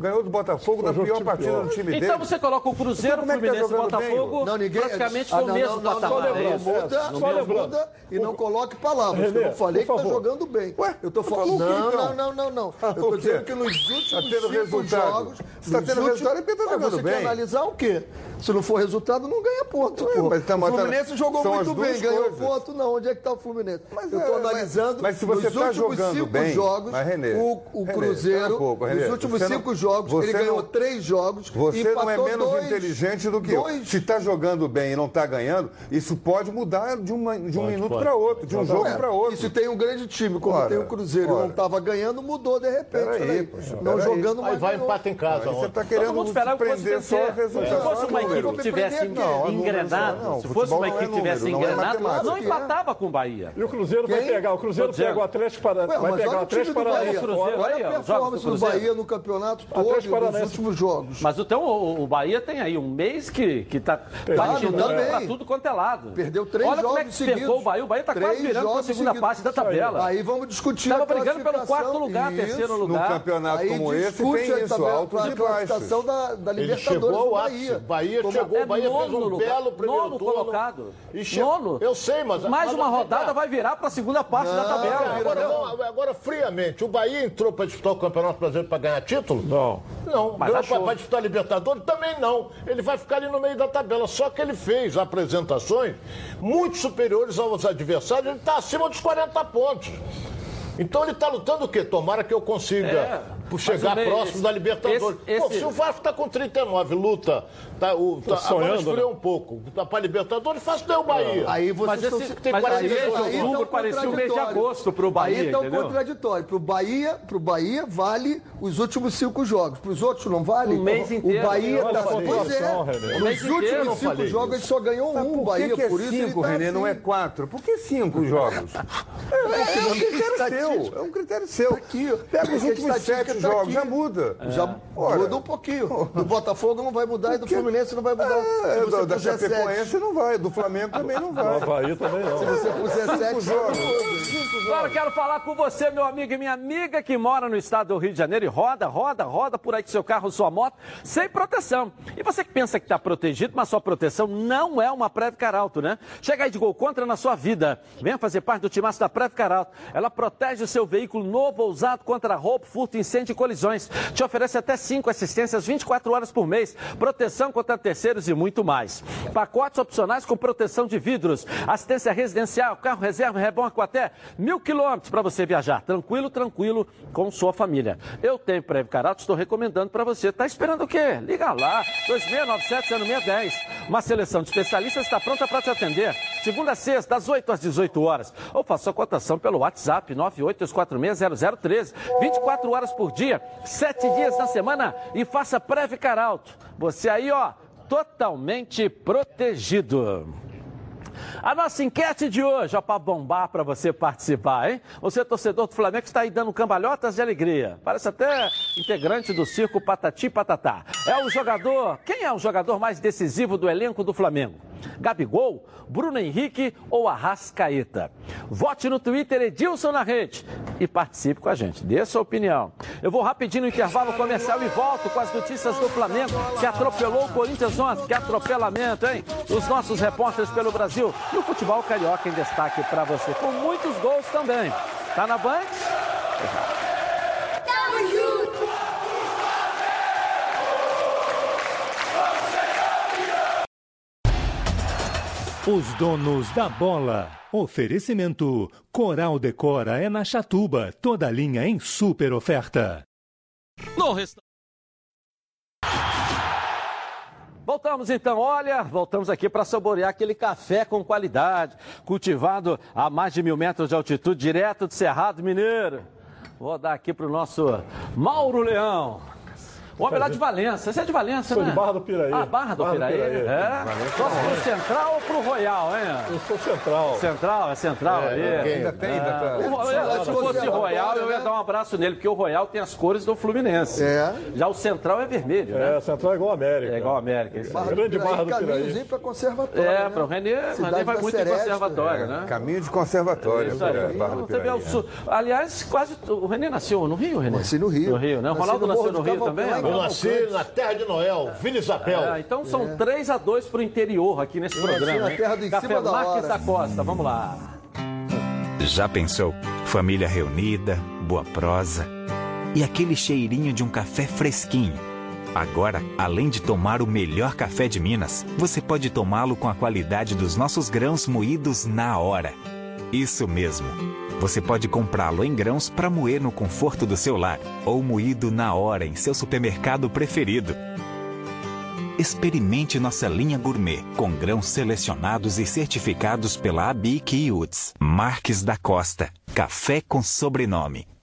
Ganhou do Botafogo na pior partida pior. do time dele. Então você coloca o Cruzeiro, o Então, como é que tá Fluminense e o Botafogo Não, ninguém. praticamente Ah, no não, mesmo não, não, patamar. não, é não, Só não e não coloque palavras. que eu não falei que tá favor. jogando bem. Ué, eu tô falou falando. Não, então? não, não, não, não. Ah, Eu quê? dizendo que nos últimos Tá tendo cinco resultado. jogos. Se tá nos tendo resultado, é porque tá jogando você bem. quer analisar o quê? Se não for resultado, não ganha ponto. Pô. mas tá- o tá- Fluminense jogou são muito bem, ganhou coisas. ponto, não. Onde é que tá o Fluminense? Mas eu é, tô mas- analisando. mas se você nos tá últimos jogando cinco bem, jogos, mas, Renê, o, o Renê, Cruzeiro, um pouco, Renê, nos últimos não- cinco jogos, ele ganhou não- três jogos. Você não é empatou menos dois. inteligente do que eu. Dois. Se está jogando bem e não está ganhando, isso pode mudar de, uma- de um Pode, minuto para outro, de um jogo É, para outro. E se tem um grande time, como tem o Cruzeiro, e não estava ganhando, mudou de repente. Poxa, não. Jogando Aí mais. vai ganhou. empate em casa. Aí você está Todo querendo mundo esperava que fosse vencer. resultado. Se fosse uma equipe que tivesse não, se fosse uma não é equipe que tivesse não é matemática. não empatava com o Bahia. E o Cruzeiro vai pegar, o Cruzeiro pega o Atlético para, vai pegar o Atlético Paranaense. Olha aí, ó, a jogos performance do. Bahia no campeonato todo, nos últimos jogos. Mas então o, Bahia tem aí um mês que, que tá patinando pra tudo quanto é lado. Perdeu três Olha como é jogos que pegou o Bahia. O Bahia tá Três quase virando pra jogos segunda seguidos. parte da tabela. Aí vamos discutir Tava a brigando pelo quarto lugar, Isso. terceiro Num lugar. campeonato Aí como esse, discute tem a isso, tabela- altos a classificação da, da Libertadores do Bahia. Bahia Como- chegou, É o Bahia fez um lugar. belo primeiro Nono turno. colocado. E che- Nono. Eu sei, mas... Mais mas uma rodada vai virar pra segunda parte da Não, tabela. Agora, vamos- agora, friamente, o Bahia entrou para disputar o Campeonato Brasileiro para ganhar título? Não. Não. Mas para disputar a Libertadores? Também não. Ele vai ficar ali no meio da tabela. Só que ele fez apresentações muito superiores aos adversários. Ele está acima dos 40 pontos. Então ele está lutando o quê? Tomara que eu consiga É, por chegar o- próximo esse- da Libertadores. esse- Pô, esse- se o Vasco está com 39, luta, tá, o, tá, agora sonhando, esfriou né? um pouco. Tá para Libertadores, faz daí o Bahia. Aí vocês Mas esse- se- tem mas 40 esse mês de aí outubro tão parecia o mês de contraditório. agosto pro Bahia, Aí tá entendeu? contraditório. Pro Bahia, pro Bahia vale os últimos cinco jogos. Pros outros não vale? Um mês inteiro. O Bahia tá... a Pois é. Nos últimos cinco jogos ele só ganhou Mas um, Bahia. que é por isso cinco, tá Renê, assim. não é quatro? Por que cinco jogos? É, é um critério seu. É um critério seu. aqui, ó. Pega os últimos estatística sete tá jogos, aqui. já muda. Já Ora. muda um pouquinho. (laughs) Do Botafogo não vai mudar e do Fluminense não vai mudar. É, Se você do- da Chapecoense não vai, do Flamengo também não vai. (laughs) Havaí também não. se você puser sete, jogos. Agora eu quero falar com você, meu amigo e minha amiga que mora no estado do Rio de Janeiro e roda, roda, roda por aí com seu carro, sua moto, sem proteção. E você que pensa que está protegido, mas sua proteção não é uma Preve Caralto, né? Chega aí de gol contra na sua vida. Venha fazer parte do timaço da Preve Caralto. Ela protege o seu veículo novo ou usado contra roubo, furto, incêndio e colisões. Te oferece até cinco assistências 24 horas por mês, proteção contra terceiros e muito mais. Pacotes opcionais com proteção de vidros, assistência residencial, carro reserva, rebonco até mil quilômetros para você viajar. Tranquilo, tranquilo com sua família. Eu tenho Preve Caralto, estou recomendando para você. Tá esperando o quê? Liga lá, 2697-0610. Uma seleção de especialistas está pronta para te atender. Segunda a sexta, das 8 às 18 horas. Ou faça sua cotação pelo WhatsApp 982460013. 24 horas por 7 dias na semana e faça Preve Caralto. Você aí, ó, totalmente protegido. A nossa enquete de hoje, ó, para bombar para você participar, hein? Você, torcedor do Flamengo, está aí dando cambalhotas de alegria. Parece até integrante do circo Patati Patatá. É o jogador. Quem é o jogador mais decisivo do elenco do Flamengo? Gabigol, Bruno Henrique ou Arrascaeta? Vote no Twitter Edilson na rede e participe com a gente. Dê sua opinião. Eu vou rapidinho no intervalo comercial e volto com as notícias do Flamengo que atropelou o Corinthians ontem. Que atropelamento, hein? Os nossos repórteres pelo Brasil e o futebol carioca em destaque para você, com muitos gols também. Tá na Band? Tamo junto! Os donos da bola. Oferecimento: Coral Decora é na Chatuba, toda linha em super oferta. No resta... Voltamos então, olha, voltamos aqui para saborear aquele café com qualidade, cultivado a mais de mil metros de altitude, direto do Cerrado Mineiro. Vou dar aqui para o nosso Mauro Leão. O homem lá de Valença. Você é de Valença, Sou né? de Barra do Piraí. Ah, Barra do Barra do Piraí. Piraí. É. Torce pro Central ou pro Royal, hein? Eu sou central. Central, é Central ali. Ainda tem, ainda tá. O Royal, se fosse Royal, eu ia dar um abraço nele, porque o Royal tem as cores do Fluminense. É. Já o Central é vermelho, né? É, central é igual a América. É igual a América. isso aí. Grande Barra do Piraí. caminhozinho para conservatório. É, né? para o Renê, o Cidade Renê vai muito em conservatório, né? Caminho de conservatório. Isso aí. é, Barra do Piraí. o Aliás, quase. O Renê nasceu no Rio, Renê? Nasci no Rio. No Rio, né? O Ronaldo nasceu no Rio também? Eu nasci na terra de Noel, Vila Isabel. É, então são 3 a 2 pro interior aqui nesse nasci programa. na hein? terra do Café cima da Marques hora. da Costa, vamos lá. Já pensou? Família reunida, boa prosa e aquele cheirinho de um café fresquinho. Agora, além de tomar o melhor café de Minas, você pode tomá-lo com a qualidade dos nossos grãos moídos na hora. Isso mesmo. Você pode comprá-lo em grãos para moer no conforto do seu lar ou moído na hora em seu supermercado preferido. Experimente nossa linha gourmet com grãos selecionados e certificados pela ABIC e UTS. Marques da Costa. Café com sobrenome.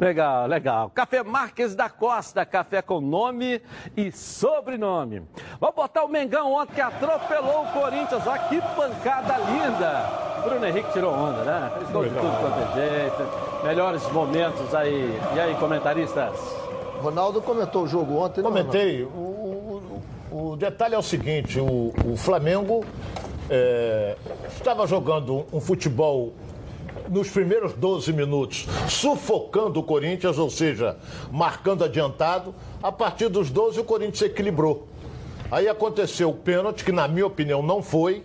Legal, legal. Café Marques da Costa, café com nome e sobrenome. Vamos botar o Mengão ontem que atropelou o Corinthians. Olha que pancada linda. Bruno Henrique tirou onda, né? Fez gol de tudo quanto é jeito. Melhores momentos aí. E aí, comentaristas? Ronaldo comentou o jogo ontem, né, Comentei. O, o- o detalhe é o seguinte: o, o Flamengo é, estava jogando um futebol nos primeiros 12 minutos, sufocando o Corinthians, ou seja, marcando adiantado. A partir dos 12, o Corinthians equilibrou. Aí aconteceu o pênalti, que na minha opinião não foi.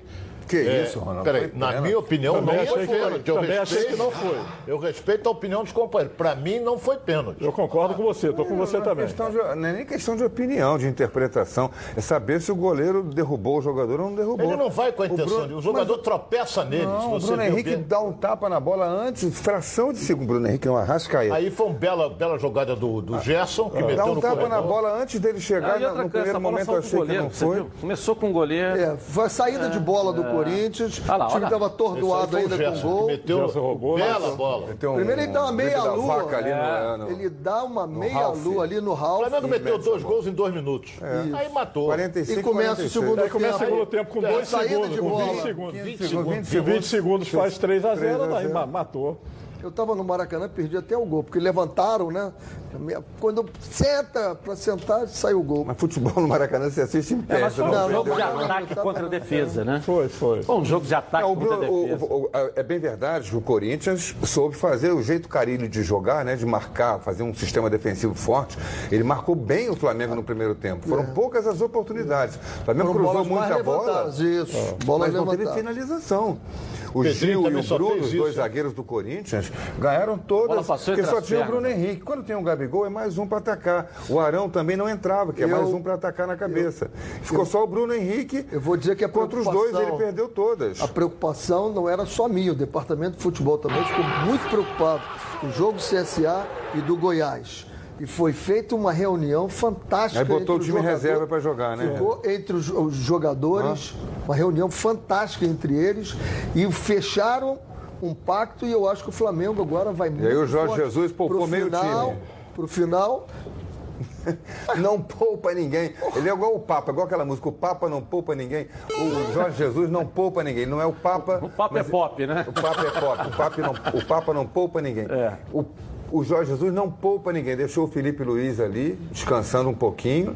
Que É, isso, Ronaldo? Peraí, na minha opinião Também não achei foi pênalti. Eu Também achei respeito- que não foi. Eu respeito a opinião dos companheiros. Para mim, não foi pênalti. Eu concordo com você, tô com você Não é também. questão de- não é nem questão de opinião, de interpretação. É saber se o goleiro derrubou o jogador ou não derrubou. Ele não vai com a O intenção. Bruno- de- O jogador mas- tropeça nele. se Não, o Bruno Henrique bem. dá um tapa na bola antes, fração de segundo. Bruno Henrique é uma rascaeta. Aí foi uma bela, bela jogada do, do Gerson, que Dá meteu um no tapa corredor. na bola antes dele chegar. Aí no- primeiro momento eu achei que goleiro, não foi. Começou com o goleiro. É, foi a saída de bola do Corinthians. Olha lá, o time estava atordoado o ainda com Gerson, gol. que meteu Gerson roubou, bela bola. Tem um- Primeiro ele dá uma um drible meia da lua. vaca ali no- no- Ele dá uma meia Ralf. lua ali no O Ralf. Flamengo meteu dois gols em dois minutos. É. Aí matou. 45, E começa o 46. segundo Aí começa o tempo. segundo tempo com É, dois saída segundos, de com bola. 20 segundos. 20 20 segundos. Se 20 segundos faz 3 a 0 3 a daí 0. ma- matou. Eu estava no Maracanã, perdi até o gol, porque levantaram, né? Quando senta para sentar, saiu o gol. Mas futebol no Maracanã você assiste em pé. É, mas foi não um vê. jogo de não, não, ataque não, contra a não, defesa, né? Foi, foi. Foi um jogo de ataque Não, o contra a defesa. o- o- é bem verdade que o Corinthians soube fazer o jeito carilho de jogar, né? De marcar, fazer um sistema defensivo forte. Ele marcou bem o Flamengo no primeiro tempo. Foram poucas as oportunidades. O Flamengo Foram cruzou muita bola, isso. Bolas mas não teve finalização. O Pedrinho Gil e o Bruno, os dois zagueiros do Corinthians, ganharam todas, porque só tinha o Bruno. Henrique. Quando tem o Gabigol, é mais um para atacar. O Arão também não entrava, que é Eu- mais um para atacar na cabeça. Ficou só o Bruno Henrique. Eu vou dizer que a Contra os dois, ele perdeu todas. A preocupação não era só minha, o departamento de futebol também ficou muito preocupado com o jogo do CSA e do Goiás. E foi feita uma reunião fantástica. Aí botou entre o os time jogadores. reserva para jogar, né? Ficou entre os, os jogadores, uma reunião fantástica entre eles e fecharam um pacto e eu acho que o Flamengo agora vai muito aí o Jorge forte Jesus poupou pro meio final, time. Pro final, (laughs) Não poupa ninguém. Ele é igual o Papa, igual aquela música, o Papa não poupa ninguém. O Jorge Jesus não poupa ninguém. Não é o Papa. O papo é pop, né? O Papa é pop. O Papa não, o Papa não poupa ninguém. É. O, o Jorge Jesus não poupa ninguém. Deixou o Felipe Luiz ali, descansando um pouquinho,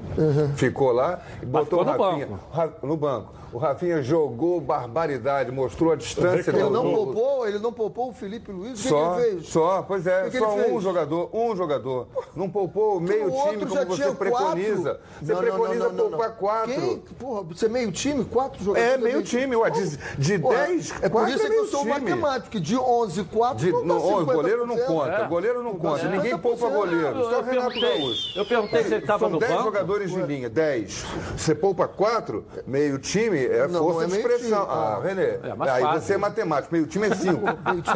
ficou lá e botou o Rafinha Ra- no banco. O Rafinha jogou barbaridade, mostrou a distância Ele do não jogo. poupou, ele não poupou o Felipe Luiz. O que Só, que ele fez? só, pois é, que que só um fez? jogador, um jogador. Não poupou meio O outro time já como você tinha preconiza. quatro. Você Não, preconiza não, não, poupar não. quatro. Quem? Porra, você é meio time, quatro jogadores. É, meio time, ué, de- de Porra, 10, É por quatro isso é que eu sou time. matemático, de 11, 4 De, não dá não, ó, o 50%. goleiro não conta, É. goleiro não conta. É. Ninguém poupa 50%. goleiro. Só Eu Renato perguntei- Gaúcho. eu perguntei se ele estava São no 10 banco. jogadores de linha, 10. Você poupa 4, meio time é Não, força não é de expressão. time, Ah, não. René, É, mas aí você é matemático, meio time é (laughs) 5.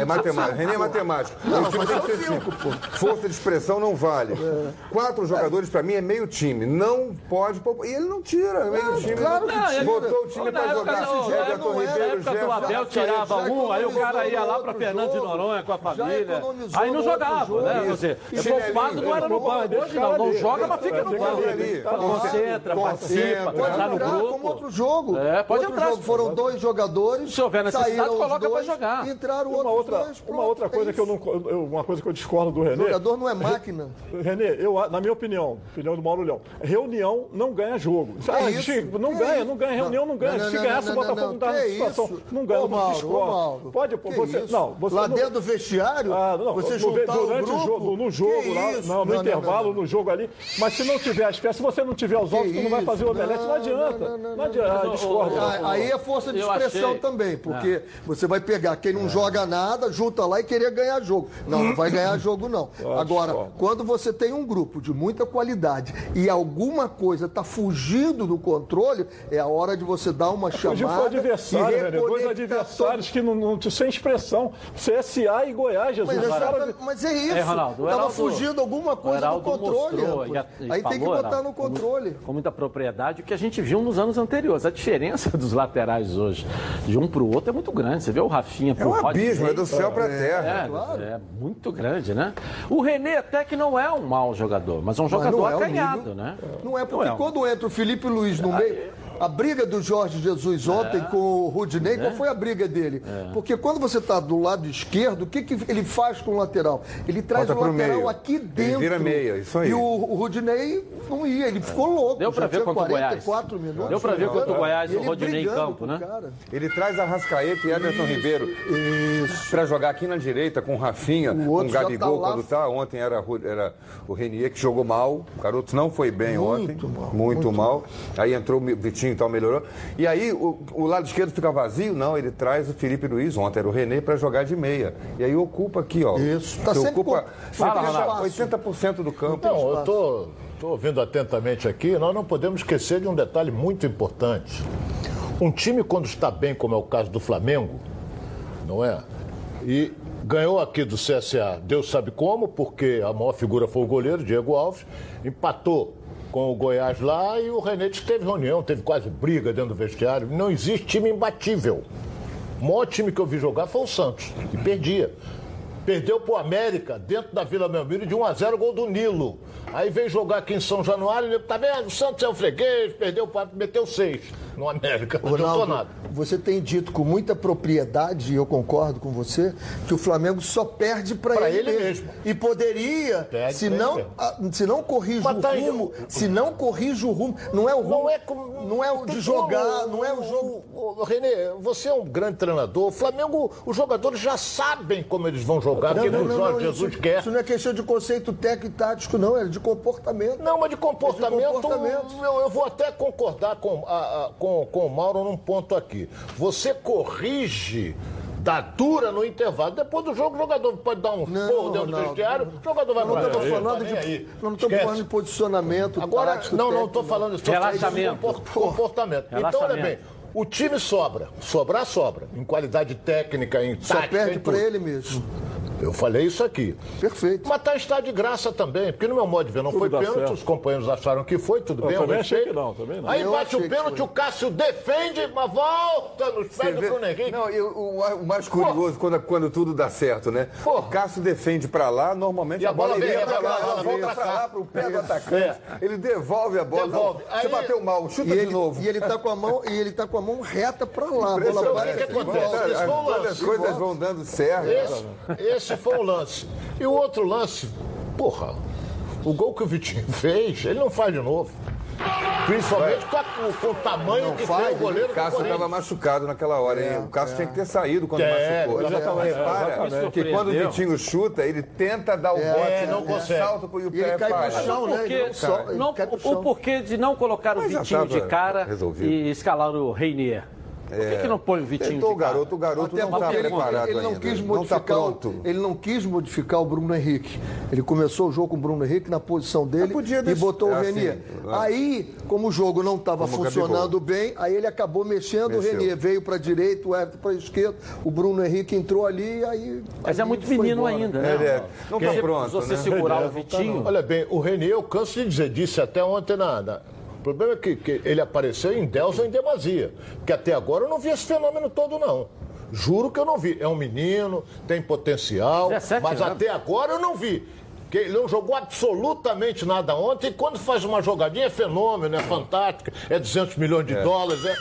É matemático. René é matemático. Meio time tem que ser 5. Força de expressão não vale. Quatro jogadores pra mim é meio time. Não pode poupar. E ele não tira, é meio time. claro que tira. Botou o time época jogar. Everton época- na Ribeiro, época do Jefferson. Abel tirava um, aí o cara ia lá no Fernando de Noronha com a família. Aí não jogava, né? Você, E é poupado não era no banco. Hoje não, não joga, mas fica no banco. Concentra, participa, tá no entrar como grupo. outro jogo. É, pode outro entrar, jogo foram dois jogadores. Se houver necessidade, coloca pra dois, jogar. Entraram Uma outros outra, dois. uma pronto, outra é coisa que eu não. eu- Uma coisa que eu discordo do O Renê. jogador não é máquina. Renê, eu, na minha opinião, opinião do Mauro Leão, reunião não ganha jogo. Ah, isso? Não ganha, isso? não ganha, reunião não ganha. Não, não, Se não, ganhasse, o Botafogo não, não tá situação. isso? Não ganha, Ô, não Mauro, ô, Mauro, Pode, você. Não, você Lá dentro do vestiário, Ah, não, você juntar durante o o jogo, no jogo lá, não, no intervalo, no jogo ali. Mas se não tiver as peças, se você não tiver os ovos, tu não vai fazer o omelete, não, adianta. não, adianta, ah. Ah, Aí é força de expressão achei- também, porque você vai pegar quem não joga nada, junta lá e querer ganhar jogo. Não, não vai ganhar jogo, não. (laughs) Agora, quando você tem um grupo de muita qualidade e alguma coisa está fugindo do controle, é a hora de você dar uma Hoje chamada. foi adversário, e René. Dois adversários que não, não sem expressão. CSA e Goiás, Jesus. Mas, caras- exata- mas é isso. É, Ronaldo, o Tava Heraldo- fugindo alguma coisa do controle. mostrou, e a- e Aí tem que falou, botar Heraldo, no controle. Com muita propriedade, o que a gente viu nos anos anteriores. A diferença dos laterais hoje, de um para o outro, é muito grande. Você vê o Rafinha É pro um Rodney. abismo, é do céu pra terra. É, é muito grande, né? O René até que não é um mau jogador, mas é um jogador não é acanhado, nível. né? Não é porque um. quando entra o Felipe Luiz no meio. A briga do Jorge Jesus ontem com o Rudinei, qual foi a briga dele? Porque quando você está do lado esquerdo, o que, que ele faz com o lateral? Ele traz Bota o lateral meio. aqui Ele dentro. vira meia, isso aí. E o, o Rudinei não ia, ele ficou louco. Deu pra já ver contra o Goiás. 44 minutos. Deu pra ver contra o Goiás, E o ele Rodinei em campo, né? cara. Ele traz a Rascaeta e Everton Ribeiro para jogar aqui na direita com o Rafinha, O com o já Gabigol tá quando tá. Ontem era, era o Renier que jogou mal. O garoto não foi bem ontem. Muito mal, Muito, mal. Aí entrou o Vitinho e tal, melhorou. E aí o, o lado esquerdo fica vazio? Não, ele traz o Felipe Luiz ontem, era o René para jogar de meia. E aí ocupa aqui, ó. Isso, tá Você sempre ocupa com- Fala, 80%, Ronaldo. 80% do campo. Não, eu tô, tô ouvindo atentamente aqui, nós não podemos esquecer de um detalhe muito importante. Um time, quando está bem, como é o caso do Flamengo, não é? E ganhou aqui do CSA, Deus sabe como, porque a maior figura foi o goleiro, Diego Alves, empatou com o Goiás lá e o Renete teve reunião, teve quase briga dentro do vestiário. Não existe time imbatível. O maior time que eu vi jogar foi o Santos, e perdia. Perdeu pro América, dentro da Vila Belmiro, de 1 a 0 gol do Nilo. Aí veio jogar aqui em São Januário, e, tá vendo? O Santos é um freguês, perdeu, para meteu seis no América. Não Ronaldo, nada. você tem dito com muita propriedade, e eu concordo com você, que o Flamengo só perde para Pra ele, ele mesmo. E poderia, Perde se não, ele mesmo. se não corrige Mas o tá aí, rumo, se não corrige o rumo, não é o rumo, Não é, como- não é o de jogar, não é o jogo. Renê, você é um grande treinador. O Flamengo, os jogadores já sabem como eles vão jogar, porque o Jorge Jesus isso, quer. isso não é questão de conceito técnico e tático, não, é de comportamento. Não, mas de comportamento, comportamento. Eu, eu vou até concordar com, a- a- com, com o Mauro num ponto aqui. Você corrige da dura no intervalo. Depois do jogo, o jogador pode dar um Não, porro dentro do Ronaldo. vestiário, o jogador vai não estamos falando tá de, aí. nós não estamos falando de posicionamento Agora, tático, não, não estou falando disso. Relaxamento. estou falando de compor- comportamento. Então, olha bem, o time sobra. Sobrar, sobra. Em qualidade técnica, em Só tática, perde para ele mesmo. Eu falei isso aqui. Perfeito. Mas tá está de graça também, porque no meu modo de ver não Tudo foi pênalti, certo. os companheiros acharam que foi, tudo Eu bem, eu também achei que não, também não. Aí Eu bate o pênalti, o Cássio defende, mas volta nos Você pés do Bruno Henrique. Não, eu- o, o mais curioso quando, quando tudo dá certo, né? Porra. O Cássio defende pra lá, normalmente E a bola vem iria pra pra cá, lá, ela volta cá. lá pro pé do atacante. Ele devolve a bola. Devolve. Não, Você Aí- bateu mal, chuta E de ele, novo. e ele tá com a mão e ele tá com a mão reta para lá. A bola O lance. as coisas vão dando certo. Esse, esse foi um lance. E o outro lance, porra, o gol que o Vitinho (laughs) fez, ele não faz de novo. Principalmente com, a- com o tamanho Não que faz, tem o goleiro o Cássio estava machucado naquela hora. hein? o Cássio tinha que ter saído quando É, machucou. exatamente, Repara exatamente. que quando o. Vitinho chuta, ele tenta dar o É, bote, é, não é. consegue. salta e o E ele pé cai no falha. chão, né? Não não- o porquê de não colocar o já Vitinho de tava cara resolvido. e escalar o Reinier? Por que, que não põe o Vitinho Tentou de o cara? garoto, o garoto Até não está preparado ele não ainda. quis não está modificar, pronto. o- ele não quis modificar o Bruno Henrique. Ele começou o jogo com o Bruno Henrique na posição dele podia e botou é o assim, Renier. né? Aí, como o jogo não estava o funcionando bem, aí ele acabou mexendo. Mexeu. O Renier veio para a direita, o Everton para a esquerda, o Bruno Henrique entrou ali, aí. Mas é muito menino embora. ainda, né? Ele é- não está Se pronto, você né? segurar o Tá Vitinho... Olha bem, o Renier, eu canso de dizer, disse até ontem na. O problema é que, que ele apareceu em Deus ou em demasia. Porque até agora eu não vi esse fenômeno todo, não. Juro que eu não vi. É um menino, tem potencial, 17 mas anos. até agora eu não vi. Que ele não jogou absolutamente nada ontem e quando faz uma jogadinha é fenômeno, é fantástico, é 200 milhões de dólares. É...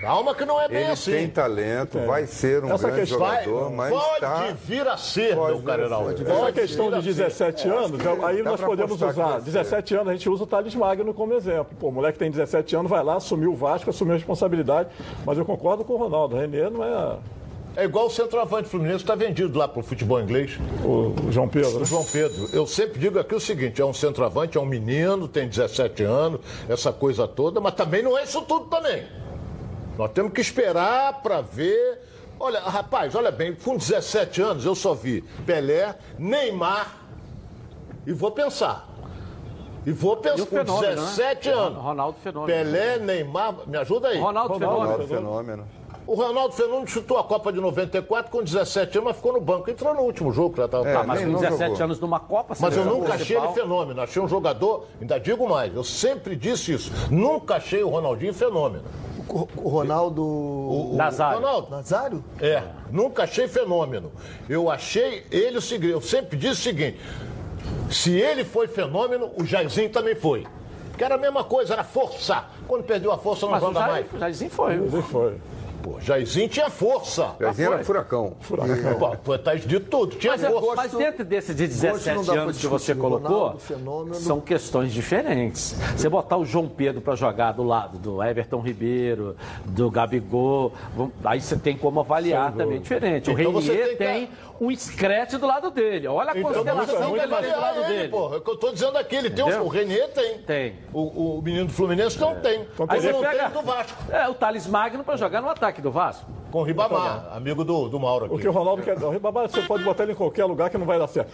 Calma que não é bem Ele assim. tem talento, vai ser um Essa grande jogador, vai- mas pode tá... vir a ser, Pode meu vir caro ser. Essa Pode questão vir a de ser. 17 anos, já- aí nós podemos usar. vai ser. 17 anos, a gente usa o Thales Magno como exemplo. Pô, o moleque tem 17 anos, vai lá, assumiu o Vasco, assumiu a responsabilidade. Mas eu concordo com o Ronaldo. O Renê não é É igual o centroavante fluminense está vendido lá para o futebol inglês. o, o João Pedro. O né? João Pedro, eu sempre digo aqui o seguinte: é um centroavante, é um menino, tem 17 anos, essa coisa toda, mas também não é isso tudo também. Nós temos que esperar para ver. Olha, rapaz, olha bem, com 17 anos eu só vi Pelé, Neymar e vou pensar. E vou E pensar com fenômeno, 17 né? anos. Ronaldo Fenômeno. Pelé, Neymar, me ajuda aí. Ronaldo, Ronaldo. Fenômeno. Ronaldo Fenômeno. O Ronaldo Fenômeno chutou a Copa de 94 com 17 anos, mas ficou no banco. Entrou no último jogo que já estava É, Tá, mas com não 17 jogou. anos numa Copa... Mas eu nunca achei ele fenômeno. Achei um jogador, ainda digo mais, eu sempre disse isso. Nunca achei o Ronaldinho fenômeno. O o Ronaldo. O Nazário. Ronaldo. Nazário? É, nunca achei fenômeno. Eu achei ele o seguinte, eu sempre disse o seguinte: se ele foi fenômeno, o Jairzinho também foi. Que era a mesma coisa, era força. Quando perdeu a força, não Mas o joga mais. Jair, Jairzinho foi. Ele foi. Pô, Jairzinho tinha força. Jairzinho era furacão. Pô, pô, tá de tudo, tinha Mas, é- força. mas dentro desse de Gosto não 17 dá pra anos que você colocou, Ronaldo, fenômeno. são questões diferentes. Você botar o João Pedro para jogar do lado do Everton Ribeiro, do Gabigol, aí você tem como avaliar também diferente. O Então você Renier tem que- tem um scratch do lado dele. Olha a Então consideração tem que ele faz do lado ele, dele. porra. É o que eu tô dizendo aqui. Ele tem Entendeu? o, o Renier tem. Tem. O, o menino do Fluminense não tem. Aí Ele você não pega tem do Vasco. é, o Thales Magno para jogar no ataque do Vasco. Com o Ribamar, amigo do, do Mauro aqui. O que o Ronaldo quer. O Ribamar, você pode botar ele em qualquer lugar que não vai dar certo.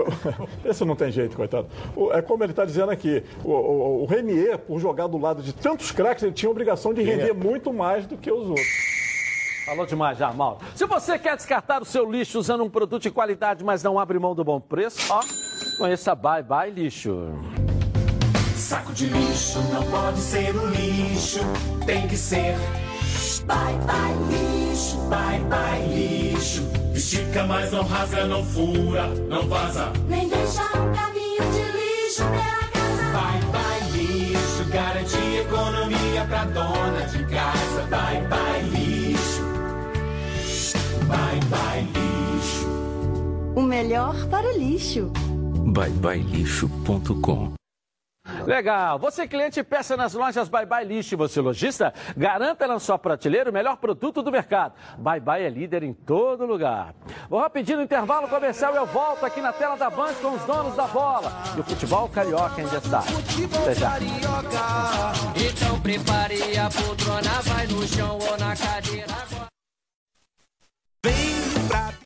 (laughs) Esse não tem jeito, coitado. É como ele está dizendo aqui: o, o, o Renier, por jogar do lado de tantos craques, ele tinha a obrigação de render muito mais do que os outros. Falou demais já, Mauro. Se você quer descartar o seu lixo usando um produto de qualidade, mas não abre mão do bom preço, ó, conheça Bye Bye Lixo. Saco de lixo não pode ser um lixo, tem que ser. Bye bye lixo, bye bye lixo. Estica, mas não rasga, não fura, não vaza. Nem deixa um caminho de lixo pela casa. Bye bye lixo, garante economia pra dona de casa. Bye bye lixo, bye bye lixo. O melhor para o lixo. byebyelixo.com Legal. Você cliente peça nas lojas Bye Bye Lixo e você lojista, garanta na sua prateleira o melhor produto do mercado. Bye Bye é líder em todo lugar. Vou rapidinho no intervalo comercial e eu volto aqui na tela da Band com os donos da bola. E o futebol carioca em destaque. Até já. Então prepare a poltrona, vai no chão ou na cadeira agora. Um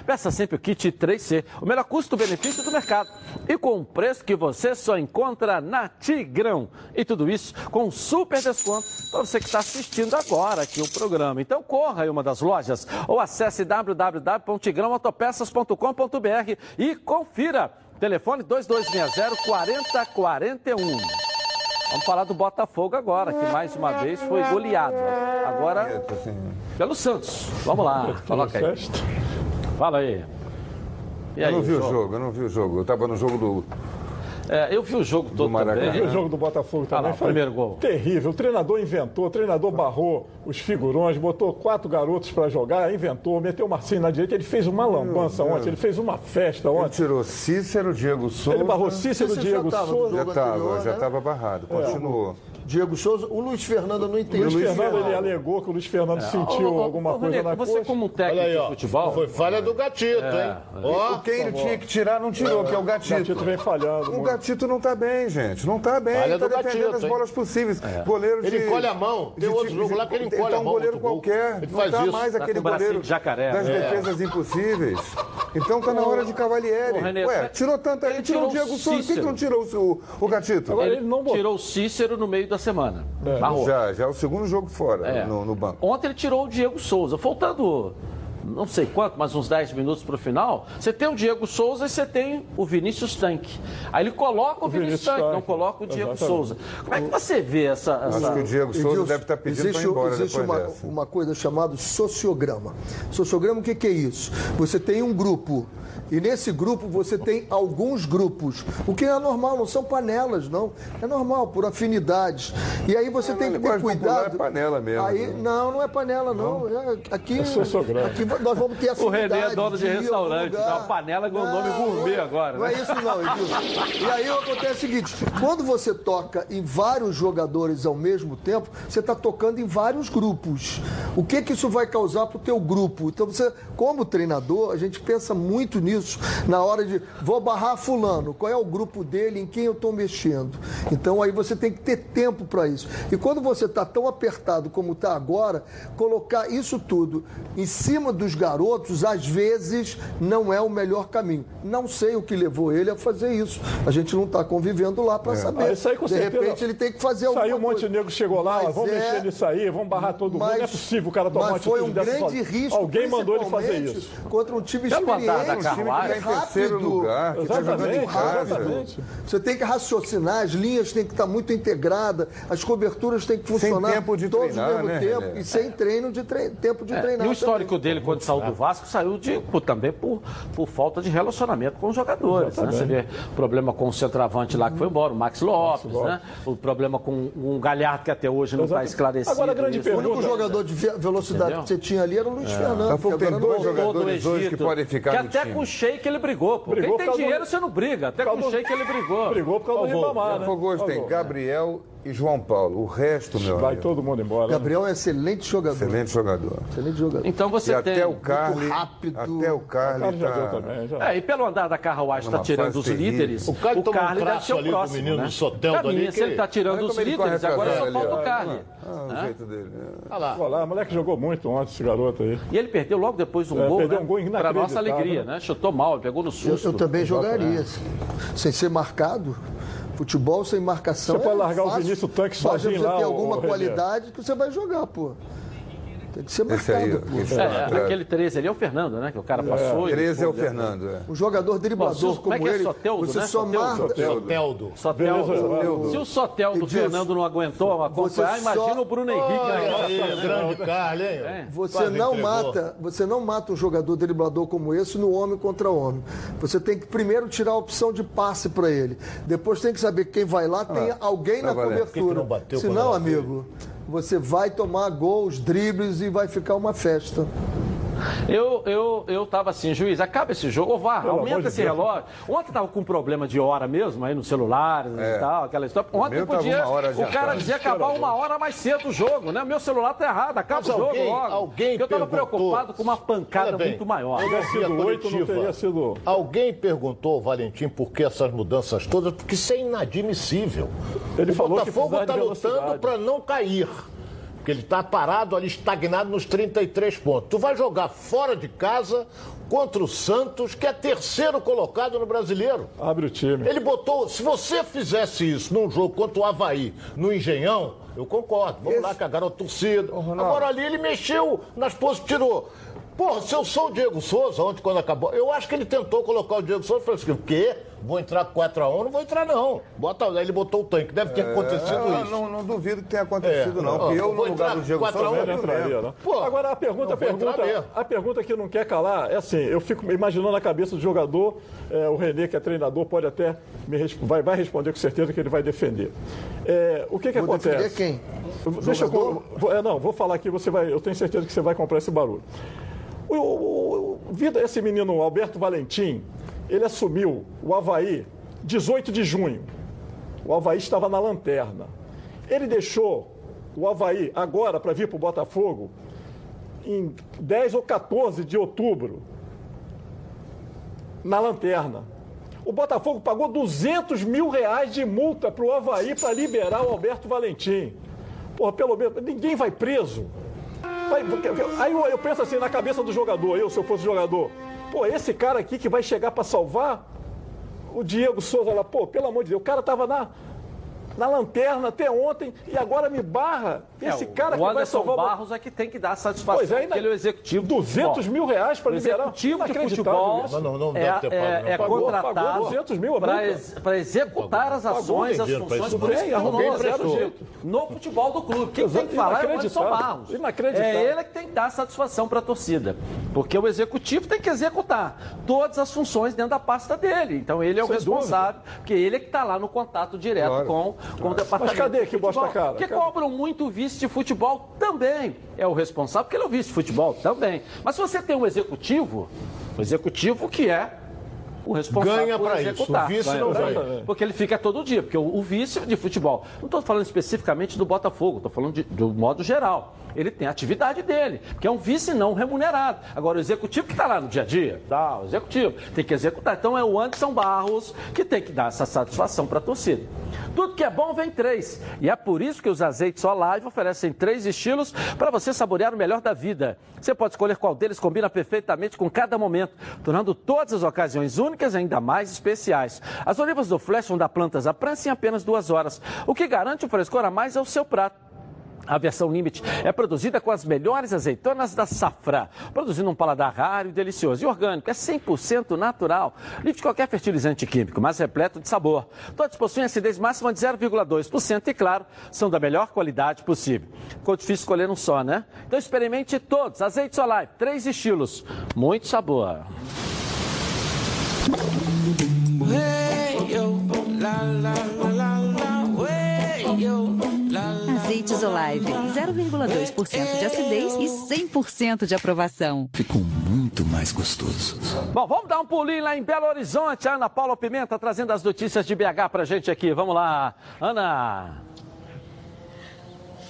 Peça sempre o kit 3C, o melhor custo-benefício do mercado. E com um preço que você só encontra na Tigrão. E tudo isso com um super desconto para você que está assistindo agora aqui o programa. Então corra em uma das lojas ou acesse www.tigrãoautopeças.com.br e confira. Telefone 2260-4041. Vamos falar do Botafogo agora, que mais uma vez foi goleado. Agora pelo Santos. Vamos lá, coloca aí. Fala aí. E Eu aí, não vi o João? jogo, eu não vi o jogo. Eu estava no jogo do. É, eu vi o jogo todo Maracanã. também. E o jogo do Botafogo Ah, também lá, foi primeiro gol. terrível. O treinador inventou, o treinador barrou os figurões, botou quatro garotos para jogar, inventou, meteu o Marcinho na direita. Ele fez uma lambança ontem, ele fez uma festa Ele ontem. tirou Cícero, Diego Souza. Ele barrou Cícero, Cícero Diego já tava no Souza. Já jogo estava, já né? estava barrado. Continuou. Diego Souza, o Luiz Fernando eu não O entendi. Luiz Fernando, ele alegou que o Luiz Fernando sentiu ô, ô, alguma coisa na você coxa. como técnico Olha aí, de ó. futebol... Foi falha do gatito, É, hein? Ó, Quem ele tinha que tirar não tirou, que é o O Gatito. Gatito vem falhando. O muito. Gatito não tá bem, gente. Não tá bem. Falha Ele tá do defendendo Gatito, as hein? bolas possíveis. Goleiro de... Ele encolhe a mão. Tem de outro jogo lá que ele encolhe tá a um mão goleiro muito gol. qualquer. Ele não tá mais Tá aquele o goleiro das né? defesas impossíveis. Então tá na hora de Cavalieri. Ué, tirou tanto aí. ele Tirou o o Diego Souza. Por que não tirou o, o Gatito? Agora, Ele, ele não botou. tirou o Cícero no meio da semana. Barrou. Já, já é o segundo jogo fora, É. no, no banco. Ontem ele tirou o Diego Souza. Faltando não sei quanto, mas uns 10 minutos para o final, você tem o Diego Souza e você tem o Vinícius Tanque. Aí ele coloca o, Vinícius Vinícius Tanque, não coloca o Diego Exatamente. Souza. Como é que você vê essa. essa... Acho que o Diego Souza Edilson, deve estar pedindo existe, para ir embora existe depois uma, dessa. uma coisa chamada sociograma. Sociograma, o que, que é isso? Você tem um grupo. E nesse grupo você tem alguns grupos. O que é normal, não são panelas, não. É normal, por afinidades. E aí você tem que ter cuidado. é panela mesmo, Aí, né? não, não é panela, não. É- aqui, É sociograma. aqui nós vamos ter O afinidade. René é dono de a algum restaurante, lugar. uma panela com o nome gourmet é- agora, Não né? é isso não, Edilson. E aí acontece o seguinte, quando você toca em vários jogadores ao mesmo tempo, você está tocando em vários grupos. O que que isso vai causar para o teu grupo? Então você, como treinador, a gente pensa muito nisso na hora de vou barrar fulano, qual é o grupo dele, em quem eu estou mexendo. Então aí você tem que ter tempo para isso. E quando você está tão apertado como está agora, colocar isso tudo em cima dos garotos, às vezes, não é o melhor caminho. Não sei o que levou ele a fazer isso. A gente não está convivendo lá para saber. Ah, isso aí com De certeza. repente ele tem que fazer alguma Saiu um monte de coisa. negro, chegou lá, Mas vamos é- mexer nisso aí, vamos barrar todo mundo. Não é possível o cara tomar mas foi um grande sozinho. risco. Alguém mandou ele fazer isso. Contra um time da experiente, um time que Tá terceiro rápido. lugar, que está jogando em Exatamente, casa. exatamente. Você tem que raciocinar, as linhas têm que estar muito integradas, as coberturas têm que funcionar tempo de todos treinar, ao mesmo né, tempo René? e sem treino de tre- tempo de É, treinar. e o histórico também. dele, quando saiu do Vasco, saiu de, por- também por, por falta de relacionamento com os jogadores. né? Você vê o problema com o centroavante lá que foi embora, o Max Lopes, né? o problema com um Galhardo que até hoje não está esclarecido. Agora, a grande isso. O único pergunta- jogador de ve- velocidade Entendeu? que você tinha ali era o Luiz Fernando. A pouco que tem dois do jogadores hoje que podem ficar que no até time. com o Sheik ele brigou. Pô. Brigou Quem tem causa do- dinheiro você não briga. Até com o Sheik ele brigou. Brigou por causa do Ribamar, né? Tem Gabriel e João Paulo. O resto, meu Vai amigo, todo mundo embora. né? Gabriel é um excelente jogador. excelente jogador. Excelente jogador. Então você E tem. até o Carly, rápido. até o Carly O deu tá... também, já. É, e pelo andar da carruagem está tirando os terrível. líderes. O Carly um Carly deve traço ser o próximo, menino né? do mim, ali, se ele está tirando os líderes, agora é só falta o Carly. Ah, o né? jeito dele. é. Olha lá. Olha lá, o moleque jogou muito ontem, esse garoto aí. E ele perdeu logo depois um É, gol, perdeu né? um gol Pra nossa alegria, né? né? Chutou mal, pegou no Eu, susto. eu também jogaria. Sem ser marcado. Futebol sem marcação. Você pode é largar o fácil. Vinícius Tanque sozinho você lá, ter ô, alguma qualidade que você vai jogar, pô. Tem que ser Esse marcado, aí, É, é, aquele 13 ali é o Fernando, né? Que o cara passou. e 13 é o Fernando, é. Um jogador driblador Bom, como como é que é ele, Soteldo, você né? só Soteldo. Soteldo. Soteldo. Se o Soteldo Fernando não aguentou você acompanhar, só- imagina o Bruno Henrique. Né? aí, grande hein? É. Você não mata, você não mata um jogador driblador como esse no homem contra homem. Você tem que primeiro tirar a opção de passe para ele. Depois tem que saber que quem vai lá tem alguém na cobertura. Senão, amigo, você vai tomar gols, dribles e vai ficar uma festa. Eu, eu, eu tava assim, juiz, acaba esse jogo, ou vá, Pelo aumenta esse Deus. relógio. Ontem tava com problema de hora mesmo, aí no celular É. e tal, aquela história. Ontem podia, uma hora o cara dizia acabar uma hora mais cedo o jogo, né? Meu celular tá errado, acaba Mas o jogo alguém- logo. alguém eu tava perguntou- preocupado com uma pancada bem, muito maior. eu não vi a sido oito, não teria sido- Alguém perguntou ao Valentim por que essas mudanças todas? Porque isso é inadmissível. Ele o falou que Botafogo está lutando para não cair. Porque ele está parado ali, estagnado nos 33 pontos. Tu vai jogar fora de casa contra o Santos, que é terceiro colocado no brasileiro. Abre o time. Ele botou. Se você fizesse isso num jogo contra o Havaí, no Engenhão, eu concordo. Vamos lá, cagaram a torcida. Agora ali ele mexeu nas posições, tirou. Porra, se eu sou o Diego Souza, ontem quando acabou, eu acho que ele tentou colocar o Diego Souza e falou assim: o quê? Vou entrar com 4x1? Não vou entrar, não. Bota, aí ele botou o tanque. Deve ter acontecido É, isso. Não, não duvido que tenha acontecido, É. não. Porque eu, no vou lugar entrar do Diego 4 a 1, Souza, Não eu entraria, lembro. não. Pô, Agora a pergunta, a não pergunta, a pergunta que não quer calar é assim, eu fico imaginando a cabeça do jogador, é, o Renê, que é treinador, pode até me vai, vai responder com certeza que ele vai defender. É, o que, que Vou acontece? defender quem? Deixa eu, Jogador? vou- é, não, vou falar aqui, você vai, eu tenho certeza que você vai comprar esse barulho. O, o- o- esse menino Alberto Valentim, ele assumiu o Havaí 18 de junho. O Havaí estava na lanterna. Ele deixou o Havaí agora para vir para o Botafogo em 10 ou 14 de outubro na lanterna. O Botafogo pagou 200 mil reais de multa para o Havaí para liberar o Alberto Valentim. Porra, pelo menos, ninguém vai preso. Vai- aí eu, eu penso assim na cabeça do jogador, eu se eu fosse jogador, pô, esse cara aqui que vai chegar para salvar o Diego Souza lá, pô, pelo amor de Deus, o cara tava na, na lanterna até ontem e agora me barra. Esse É, cara o que vai salvar o Barros é que tem que dar satisfação, Pois é, ainda- porque ele é o executivo. 200 mil reais para o liberar. executivo de futebol isso. Não, não, não é, deve ter pago, é- é Pagou, contratado pagou 200 mil para ex- executar as Pagou, ações, tem as funções, isso, por não. isso que Alguém arrumou zero prestou. jeito no futebol do clube. Quem tem que falar é o Anderson. Barros. Inacreditável. É ele que tem que dar satisfação para a torcida, porque o executivo tem que executar todas as funções dentro da pasta dele. Então ele é o Sem responsável, porque ele é que está lá no contato direto Claro. com, com o departamento. cadê de que bosta cara? Porque Cadê? cobram muito o vice de futebol também. É o responsável, porque ele é o vice de futebol também. Mas se você tem um executivo, o executivo que é o responsável Ganha por pra isso, executar. o vice não ganha. Porque ele fica todo dia, porque o, o vice de futebol, não estou falando especificamente do Botafogo, estou falando de, do modo geral. Ele tem a atividade dele, que é um vice não remunerado. Agora, o executivo que está lá no dia a dia, tá, o executivo tem que executar. Então é o Anderson Barros que tem que dar essa satisfação para a torcida. Tudo que é bom vem três. E é por isso que os azeites Olive oferecem três estilos para você saborear o melhor da vida. Você pode escolher qual deles combina perfeitamente com cada momento, tornando todas as ocasiões únicas e ainda mais especiais. As olivas do Flash vão dar plantas à prancha em apenas duas horas, o que garante o frescor a mais ao seu prato. A versão Limite é produzida com as melhores azeitonas da safra, produzindo um paladar raro e delicioso. E orgânico, é 100% natural, livre de qualquer fertilizante químico, mas repleto de sabor. Todos possuem acidez máxima de 0,2% e, claro, são da melhor qualidade possível. Ficou difícil escolher um só, né? Então experimente todos. Azeite Solar, três estilos, muito sabor. Azeites Olive, 0,2% de acidez e 100% de aprovação. Ficou muito mais gostoso. Bom, vamos dar um pulinho lá em Belo Horizonte. A Ana Paula Pimenta trazendo as notícias de BH pra gente aqui. Vamos lá, Ana.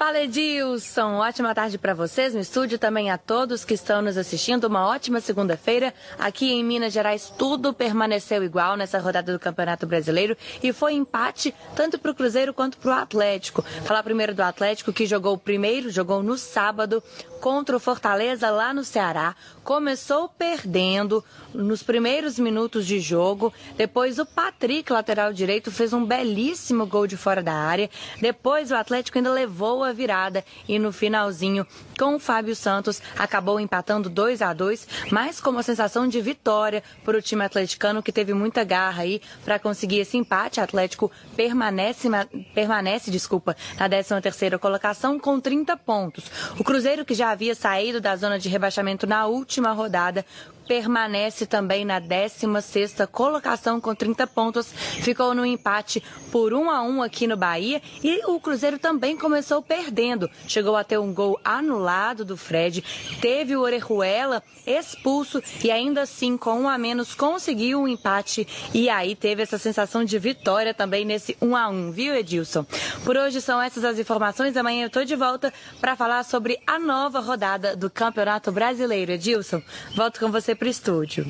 Fala Edilson, ótima tarde para vocês no estúdio, também a todos que estão nos assistindo. Uma ótima segunda-feira. Aqui em Minas Gerais tudo permaneceu igual nessa rodada do Campeonato Brasileiro e foi empate tanto para o Cruzeiro quanto para o Atlético. Falar primeiro do Atlético que jogou primeiro, jogou no sábado contra o Fortaleza lá no Ceará. Começou perdendo nos primeiros minutos de jogo. Depois o Patrick, lateral direito, fez um belíssimo gol de fora da área. Depois o Atlético ainda levou a virada e no finalzinho, com o Fábio Santos, acabou empatando 2 a 2 mas com uma sensação de vitória para o time atleticano que teve muita garra aí para conseguir esse empate. O Atlético permanece, ma- permanece, desculpa, na 13 terceira colocação com 30 pontos. O Cruzeiro que já havia saído da zona de rebaixamento na última rodada permanece também na 16ª colocação com 30 pontos. Ficou no empate por 1 a 1 aqui no Bahia e o Cruzeiro também começou perdendo. Chegou a ter um gol anulado do Fred, teve o Orejuela expulso e ainda assim com um a menos conseguiu um empate e aí teve essa sensação de vitória também nesse 1 a 1, viu, Edilson? Por hoje são essas as informações. Amanhã eu tô de volta para falar sobre a nova rodada do Campeonato Brasileiro. Edilson, volto com você pro estúdio.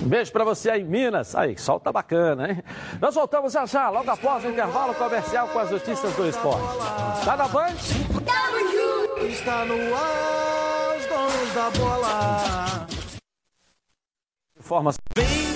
Um beijo pra você aí em Minas. Aí, sol tá bacana, hein? Nós voltamos já já, logo após o intervalo comercial com as notícias do esporte. Tá na Band? está no ar, os donos da bola. Informação.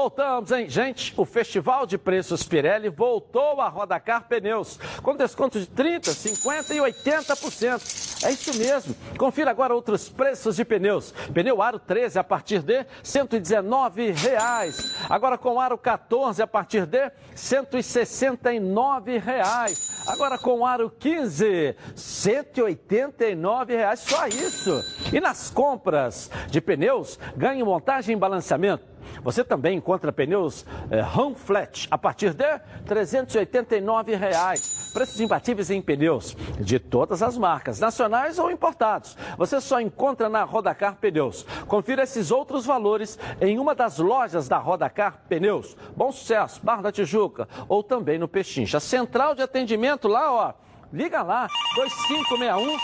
Voltamos, hein? Gente, o Festival de Preços Pirelli voltou a Rodacar Pneus, com desconto de 30%, 50% e 80%. É isso mesmo. Confira agora outros preços de pneus. Pneu Aro 13 a partir de 119 reais. Agora com Aro 14 a partir de 169 reais. Agora com Aro 15, 189 reais. Só isso. E nas compras de pneus, ganhe montagem e balanceamento. Você também encontra pneus Ram Flat a partir de 389 reais. Preços imbatíveis em pneus de todas as marcas, nacionais ou importados. Você só encontra na Rodacar Pneus. Confira esses outros valores em uma das lojas da Rodacar Pneus. Bom sucesso, Barra da Tijuca ou também no Pechincha. Central de atendimento lá, ó. Liga lá, 2561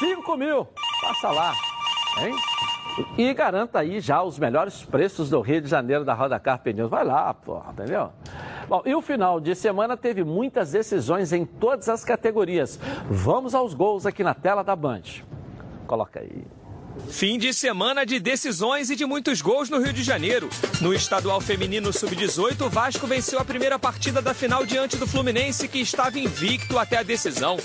5000. Passa lá, hein? E garanta aí já os melhores preços do Rio de Janeiro da Rodacar Pneus. Vai lá, porra, entendeu? Bom, e o final de semana teve muitas decisões em todas as categorias. Vamos aos gols aqui na tela da Band. Coloca aí. Fim de semana de decisões e de muitos gols no Rio de Janeiro. No estadual feminino sub-18, o Vasco venceu a primeira partida da final diante do Fluminense, que estava invicto até a decisão.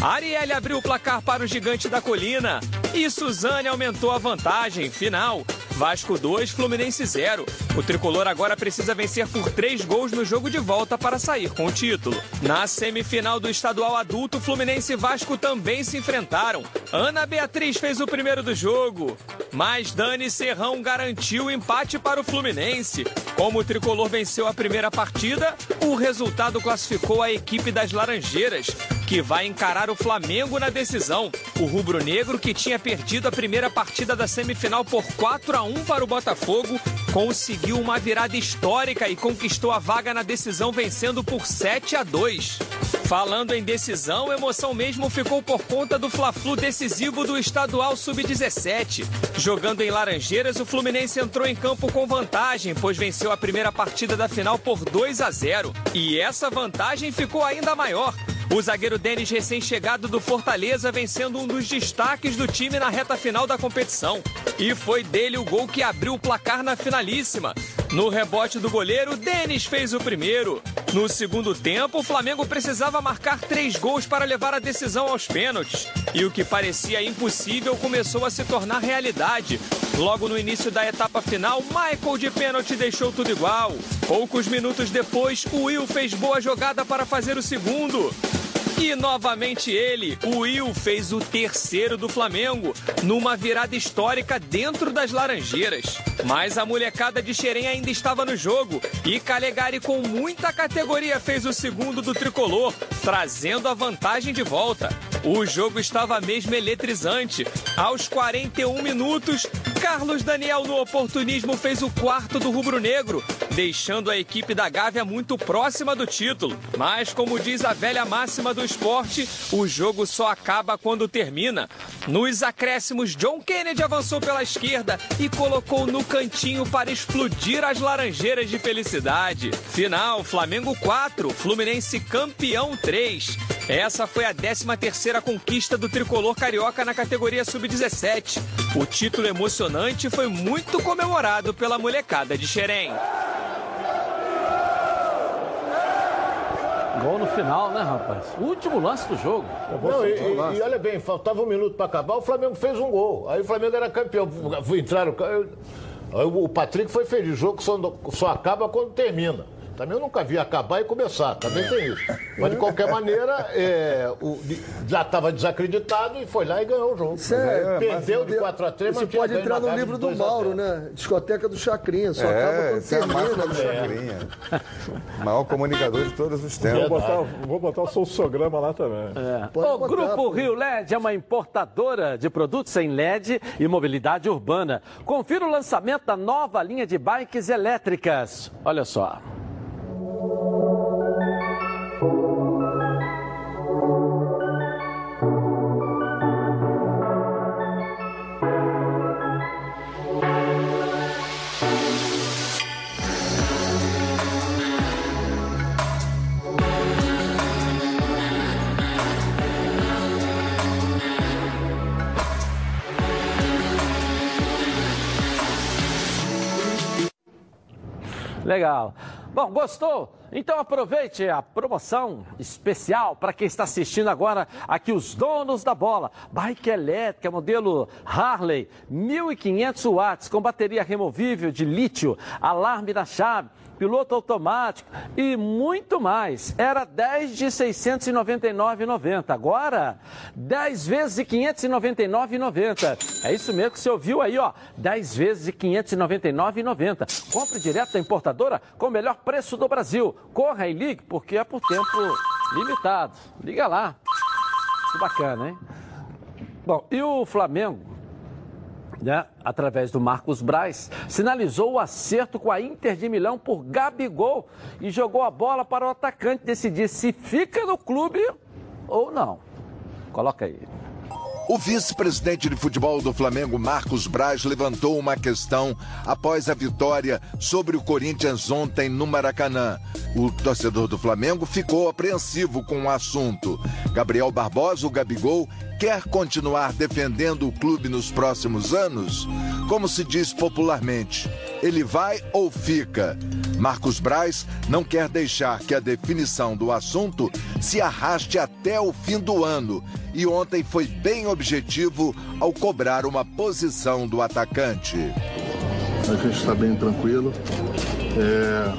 Arielle abriu o placar para o gigante da colina e Suzane aumentou a vantagem. Final. Vasco 2, Fluminense 0. O tricolor agora precisa vencer por três gols no jogo de volta para sair com o título. Na semifinal do estadual adulto, Fluminense e Vasco também se enfrentaram. Ana Beatriz fez o primeiro do jogo, mas Dani Serrão garantiu o empate para o Fluminense. Como o tricolor venceu a primeira partida, o resultado classificou a equipe das Laranjeiras, que vai encarar o Flamengo na decisão. O rubro-negro, que tinha perdido a primeira partida da semifinal por 4 a 1 para o Botafogo, conseguiu uma virada histórica e conquistou a vaga na decisão vencendo por 7 a 2. Falando em decisão, emoção mesmo ficou por conta do Fla-Flu decisivo do estadual sub-17. Jogando em Laranjeiras, o Fluminense entrou em campo com vantagem, pois venceu a primeira partida da final por 2 a 0. E essa vantagem ficou ainda maior. O zagueiro Denis, recém-chegado do Fortaleza, vencendo um dos destaques do time na reta final da competição. E foi dele o gol que abriu o placar na finalíssima. No rebote do goleiro, Denis fez o primeiro. No segundo tempo, o Flamengo precisava marcar três gols para levar a decisão aos pênaltis. E o que parecia impossível começou a se tornar realidade. Logo no início da etapa final, Michael de pênalti deixou tudo igual. Poucos minutos depois, o Will fez boa jogada para fazer o segundo. E novamente ele, o Will, fez o terceiro do Flamengo, numa virada histórica dentro das Laranjeiras. Mas a molecada de Xerém ainda estava no jogo e Calegari, com muita categoria, fez o segundo do tricolor, trazendo a vantagem de volta. O jogo estava mesmo eletrizante. Aos 41 minutos, Carlos Daniel, no oportunismo, fez o quarto do rubro-negro, deixando a equipe da Gávea muito próxima do título. Mas, como diz a velha máxima do esporte, o jogo só acaba quando termina. Nos acréscimos, John Kennedy avançou pela esquerda e colocou no cantinho para explodir as laranjeiras de felicidade. Final: Flamengo 4, Fluminense campeão 3. Essa foi a 13 terceira conquista do tricolor carioca na categoria sub-17. O título emocionante foi muito comemorado pela molecada de Xerém. Gol no final, né, rapaz? O último lance do jogo. Não, e, e- e olha bem, faltava um minuto para acabar, o Flamengo fez um gol. Aí o Flamengo era campeão. Fui entrar no. ca- Aí o Patrick foi feliz. O jogo só, só acaba quando termina. Também eu nunca vi acabar e começar, também tem isso. Mas de qualquer maneira, é, o- já estava desacreditado e foi lá e ganhou o jogo. Isso é- Perdeu de 4 a 3 Isso mas tinha pode entrar no livro do 2 a 0. Mauro, né? Discoteca do Chacrinha, só acaba É, quando essa é a termina. do né? Chacrinha. Maior comunicador de todos os Vou tempos. botar, vou botar o Sossograma lá também. O Grupo Rio LED é uma importadora de produtos em LED e mobilidade urbana. Confira o lançamento da nova linha de bikes elétricas. Olha só. Legal. Bom, gostou? Então aproveite a promoção especial para quem está assistindo agora aqui os donos da bola. Bike elétrica modelo Harley, 1500 watts com bateria removível de lítio, alarme na chave piloto automático e muito mais. Era 10 de 699,90. Agora, 10 vezes de 599,90. É isso mesmo que você ouviu aí, ó. 10 vezes de 599,90. Compre direto da importadora com o melhor preço do Brasil. Corra e ligue, porque é por tempo limitado. Liga lá. Que bacana, hein? Bom, e o Flamengo né, através do Marcos Braz, sinalizou o acerto com a Inter de Milão por Gabigol e jogou a bola para o atacante decidir se fica no clube ou não. Coloca aí. O vice-presidente de futebol do Flamengo, Marcos Braz, levantou uma questão após a vitória sobre o Corinthians ontem no Maracanã. O torcedor do Flamengo ficou apreensivo com o assunto. Gabriel Barbosa, o Gabigol, quer continuar defendendo o clube nos próximos anos? Como se diz popularmente, ele vai ou fica? Marcos Braz não quer deixar que a definição do assunto se arraste até o fim do ano e ontem foi bem objetivo ao cobrar uma posição do atacante. A gente está bem tranquilo, é,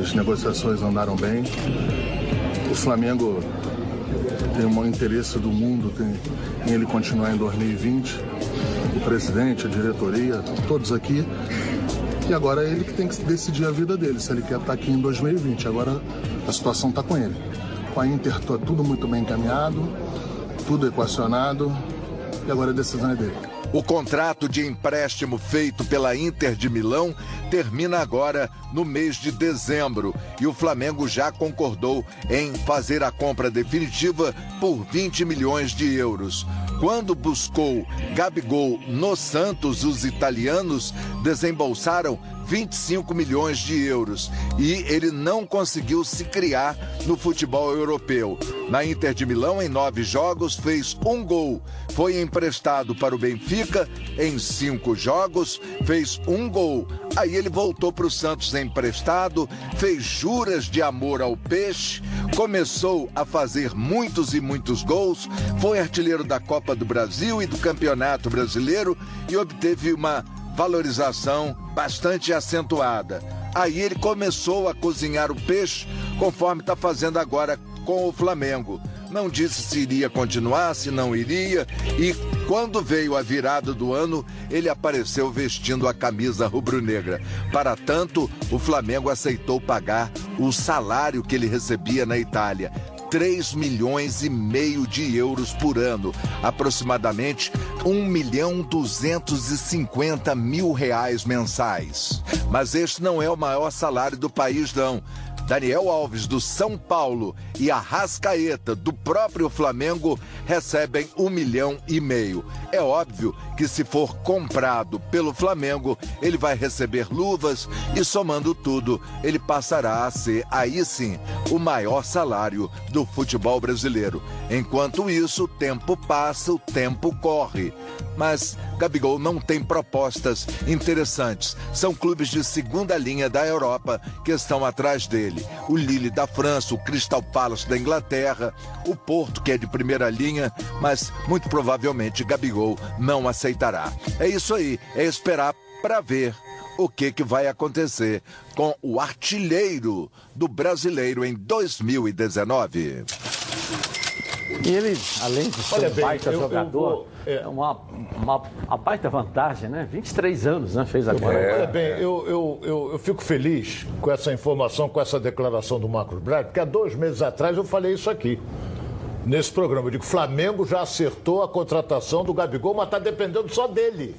as negociações andaram bem. O Flamengo tem o maior interesse do mundo tem, em ele continuar em 2020. O presidente, a diretoria, todos aqui. E agora é ele que tem que decidir a vida dele, se ele quer estar aqui em 2020. Agora a situação está com ele. Com a Inter está tudo muito bem encaminhado, tudo equacionado e agora a decisão é dele. O contrato de empréstimo feito pela Inter de Milão termina agora no mês de dezembro e o Flamengo já concordou em fazer a compra definitiva por 20 milhões de euros. Quando buscou Gabigol no Santos, os italianos desembolsaram 25 milhões de euros e ele não conseguiu se criar no futebol europeu. Na Inter de Milão, em nove jogos, fez um gol. Foi emprestado para o Benfica em cinco jogos, fez um gol. Aí ele voltou para o Santos emprestado, fez juras de amor ao peixe, começou a fazer muitos e muitos gols, foi artilheiro da Copa do Brasil e do Campeonato Brasileiro e obteve uma valorização bastante acentuada. Aí ele começou a cozinhar o peixe, conforme está fazendo agora com o Flamengo. Não disse se iria continuar, se não iria, e quando veio a virada do ano, ele apareceu vestindo a camisa rubro-negra. Para tanto, o Flamengo aceitou pagar o salário que ele recebia na Itália. 3 milhões e meio de euros por ano, aproximadamente 1 milhão 250 mil reais mensais. Mas este não é o maior salário do país, não. Daniel Alves, do São Paulo, e a Rascaeta, do próprio Flamengo, recebem um milhão e meio. É óbvio que, se for comprado pelo Flamengo, ele vai receber luvas e, somando tudo, ele passará a ser, aí sim, o maior salário do futebol brasileiro. Enquanto isso, o tempo passa, o tempo corre. Mas Gabigol não tem propostas interessantes. São clubes de segunda linha da Europa que estão atrás dele. O Lille da França, o Crystal Palace da Inglaterra, o Porto, que é de primeira linha, mas muito provavelmente Gabigol não aceitará. É isso aí, é esperar para ver o que, que vai acontecer com o artilheiro do brasileiro em 2019. E ele, além de ser Olha um bem, baita eu- eu jogador, vou- é uma, uma, uma baita vantagem, né? 23 anos, né? Fez agora. Olha bem, eu, eu, eu, eu fico feliz com essa informação, com essa declaração do Marcos Braz, porque há dois meses atrás eu falei isso aqui. Nesse programa, eu digo, Flamengo já acertou a contratação do Gabigol, mas está dependendo só dele.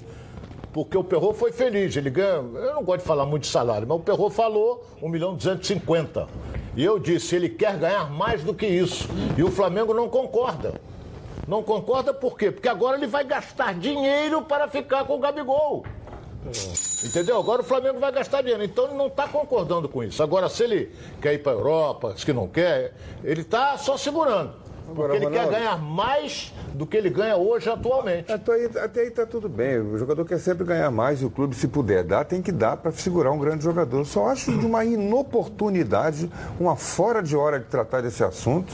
Porque o Perro foi feliz, ele ganha. Eu não gosto de falar muito de salário, mas o Perro falou 1 milhão e 250. E eu disse, ele quer ganhar mais do que isso. E o Flamengo não concorda. Não concorda por quê? Porque agora ele vai gastar dinheiro para ficar com o Gabigol. Entendeu? Agora o Flamengo vai gastar dinheiro. Então ele não está concordando com isso. Agora, se ele quer ir para a Europa, se não quer, ele está só segurando. Porque ele quer ganhar mais do que ele ganha hoje atualmente. Até aí, até aí tá tudo bem. O jogador quer sempre ganhar mais e o clube, se puder dar, tem que dar para segurar um grande jogador. Só acho de uma inoportunidade, uma fora de hora de tratar desse assunto.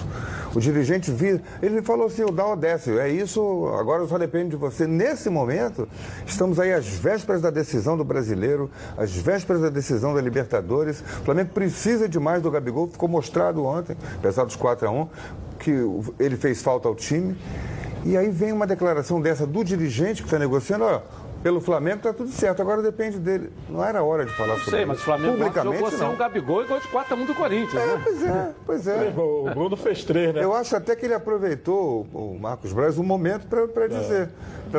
O dirigente vir, ele falou assim, o dá ou desce. É isso, agora só depende de você. Nesse momento, estamos aí às vésperas da decisão do brasileiro, às vésperas da decisão da Libertadores. O Flamengo precisa demais do Gabigol, ficou mostrado ontem, apesar dos 4 a 1 que ele fez falta ao time. E aí vem uma declaração dessa do dirigente que está negociando, ó, pelo Flamengo está tudo certo, agora depende dele. Não era hora de falar Não sobre sei, isso. mas o Flamengo Publicamente, jogou sem não. um Gabigol e gol de 4x1 do Corinthians, É, né? pois é, pois é. O Bruno fez três, né? Eu acho até que ele aproveitou, o Marcos Braz, um momento para dizer,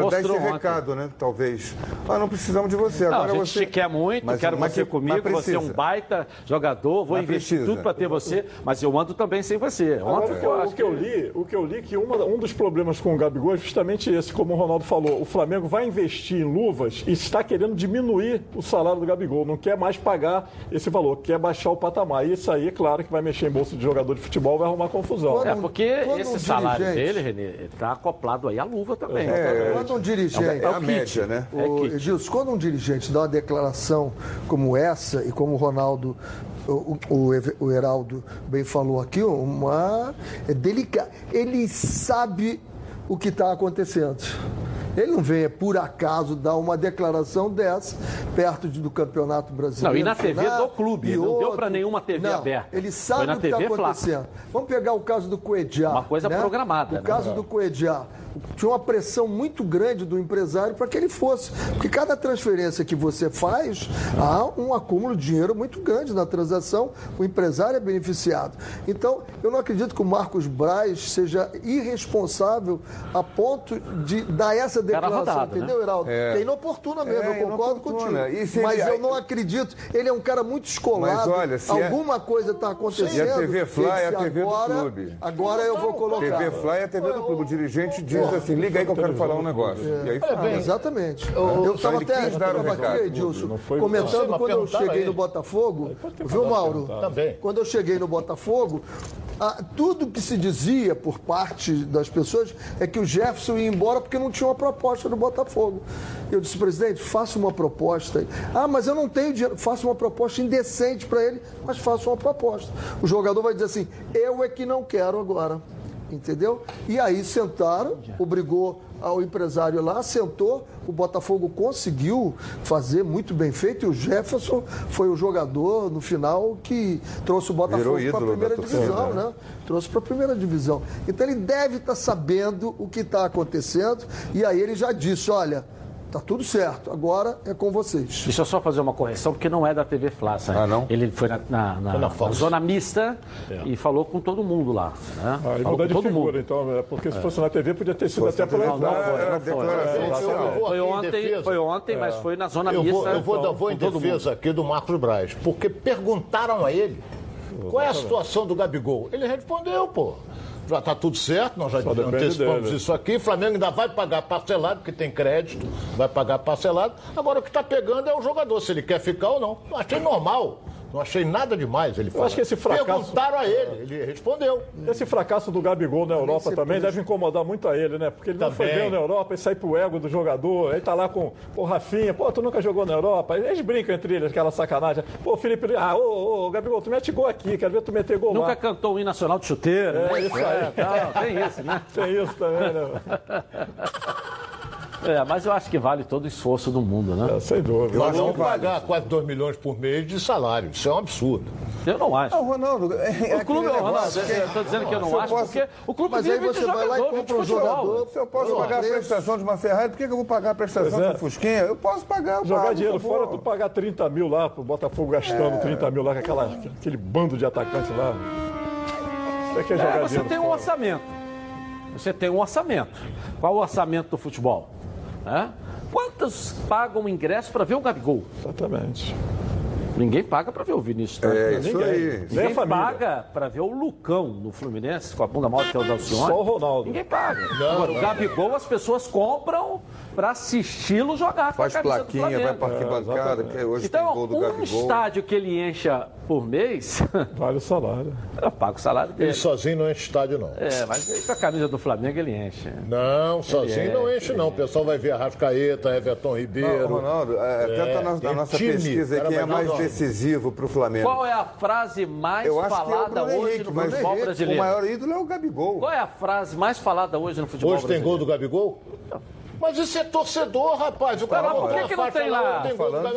para dar esse ontem. recado, né? Talvez. Ah, não precisamos de você. Não, Agora a gente você te quer muito, Mas- quero mas você que- comigo, você é um baita jogador, vou Mas investir precisa. tudo para ter você, mas eu ando também sem você. Agora, Ontem o, que eu eu, acho o que eu li, o que eu li que uma- um dos problemas com o Gabigol é justamente esse, como o Ronaldo falou, o Flamengo vai investir em luvas e está querendo diminuir o salário do Gabigol, não quer mais pagar esse valor, quer baixar o patamar. E isso aí, claro, que vai mexer em bolsa de jogador de futebol, vai arrumar confusão. É porque quando esse um salário dirigente- dele, Renê, está acoplado aí à luva também. É, Quando um dirigente. é a média, né? O, É. Edilson, quando um dirigente dá uma declaração como essa, e como o Ronaldo, o, o, o Heraldo bem falou aqui, uma. É delicado. Ele sabe o que está acontecendo. Ele não vem, é por acaso, dar uma declaração dessa perto de- do Campeonato Brasileiro. Não, e na TV do clube, não deu outro. pra nenhuma TV Não, aberta. Ele sabe o que está acontecendo. Vamos pegar o caso do Coediá. Uma coisa né? programada, O né? caso do Tinha uma pressão muito grande do empresário para que ele fosse. Porque cada transferência que você faz, há um acúmulo de dinheiro muito grande na transação, o empresário é beneficiado. Então, eu não acredito que o Marcos Braz seja irresponsável a ponto de dar essa declaração, rodada, né? entendeu, Heraldo? É. Que é inoportuna mesmo, É, eu concordo contigo. E se Mas ele- eu não acredito. Ele é um cara muito escolado. Mas olha, se é- Alguma coisa está acontecendo. E a TV Fla é a Ele TV do agora, clube. Agora eu vou colocar. TV Fly é a TV do clube. O dirigente diz assim, liga aí que eu quero falar um negócio. E aí fala. Exatamente. eu estava até tava aqui. Edilson, comentando quando eu cheguei ele. no Botafogo. Viu, Mauro? perguntar. Também. Quando eu cheguei no Botafogo, ah, tudo que se dizia por parte das pessoas é que o Jefferson ia embora porque não tinha uma proposta do Botafogo. Eu disse, presidente, faça uma proposta. Ah, mas eu não tenho dinheiro. Faça uma proposta indecente para ele, mas faça uma proposta. O jogador vai dizer assim: eu é que não quero agora. Entendeu? E aí sentaram, obrigou ao empresário lá, sentou, o Botafogo conseguiu fazer muito bem feito e o Jefferson foi o jogador no final que trouxe o Botafogo para a primeira divisão, né? né? Trouxe para a primeira divisão. Então ele deve estar sabendo o que está acontecendo e aí ele já disse, olha, tá tudo certo, agora é com vocês. Deixa eu só fazer uma correção, porque não é da TV Fla, sabe? Ah, não? Ele foi na, na- na- Foi na zona mista É. e falou com todo mundo lá. Né? Ah, e com de todo figura, mundo. então, é, porque se fosse na TV podia ter sido Fosse até pela Não, foi, não foi. Foi aqui em ontem, foi ontem mas foi na zona Eu mista. vou, eu vou, então, vou em defesa aqui do Marcos Braz, porque perguntaram a ele qual é a situação do Gabigol. Ele respondeu, pô. Já está tudo certo, nós já Só antecipamos dele. isso aqui. Flamengo ainda vai pagar parcelado, porque tem crédito, vai pagar parcelado. Agora o que está pegando é o jogador, se ele quer ficar ou não. Eu achei normal. Não achei nada demais ele falar. acho que esse fracasso- Perguntaram a ele, ele respondeu. Esse fracasso do Gabigol na Europa também deve incomodar muito a ele, né? Porque ele não foi Também. bem na Europa e sai pro ego do jogador. Aí tá lá com o Rafinha, pô, tu nunca jogou na Europa. Eles brincam entre eles, aquela sacanagem. Pô, Felipe, ah, ô, ô, Gabigol, tu mete gol aqui, quero ver tu meter gol Nunca lá. cantou o hino nacional de chuteiro. É, né? isso aí. tal, tem isso, né? Tem isso também, né? (laughs) É, mas eu acho que vale todo o esforço do mundo, né? É, sem dúvida. Nós acho vamos que vale. pagar quase 2 milhões por mês de salário. Isso é um absurdo. Eu não acho. Ah, Ronaldo, é, é O clube, aquele Ronaldo, negócio, eu estou dizendo que eu não eu acho, posso- porque o clube Mas aí vive de você vai lá e compra um de futebol. jogador. Se eu posso pagar a prestação de uma Ferrari, por que que eu vou pagar a prestação é. do Fusquinha? Eu posso pagar. eu Jogar pago, dinheiro fora, tu pagar 30 mil lá pro Botafogo gastando 30 mil lá com aquela, aquele bando de atacantes lá. Isso aqui é jogar É, você tem um fora. orçamento. Você tem um orçamento. Qual o orçamento do futebol? É? Quantos pagam ingresso para ver o Gabigol? Exatamente. Ninguém paga pra ver o Vinícius. tá? É, isso Ninguém. aí. Ninguém paga pra ver o Lucão no Fluminense, com a bunda maior que é o da Alcione. Só o Ronaldo. Ninguém paga. Não, Agora, não. o Gabigol as pessoas compram pra assisti-lo jogar com Faz a camisa do plaquinha, vai pra arquibancada, que hoje tem Então, gol do um Gabigol. estádio que ele encha por mês, (laughs) Vale o salário. eu pago o salário dele. Ele sozinho não enche estádio, não. É, mas com a camisa do Flamengo ele enche. Não, sozinho Ele é, não enche, não. O pessoal vai ver Arrascaeta, Everton Não, Ribeiro. Ronaldo, é, até tá na, na tem nossa time, pesquisa quem é mais não. decisivo pro Flamengo. Qual é a frase mais Eu acho que é o falada Bruno hoje Henrique, no futebol o brasileiro? maior ídolo é o Gabigol. Qual é a frase mais falada hoje no futebol Hoje tem brasileiro? gol do Gabigol? Mas isso é torcedor, rapaz. O cara Mas por que, que não tem lá?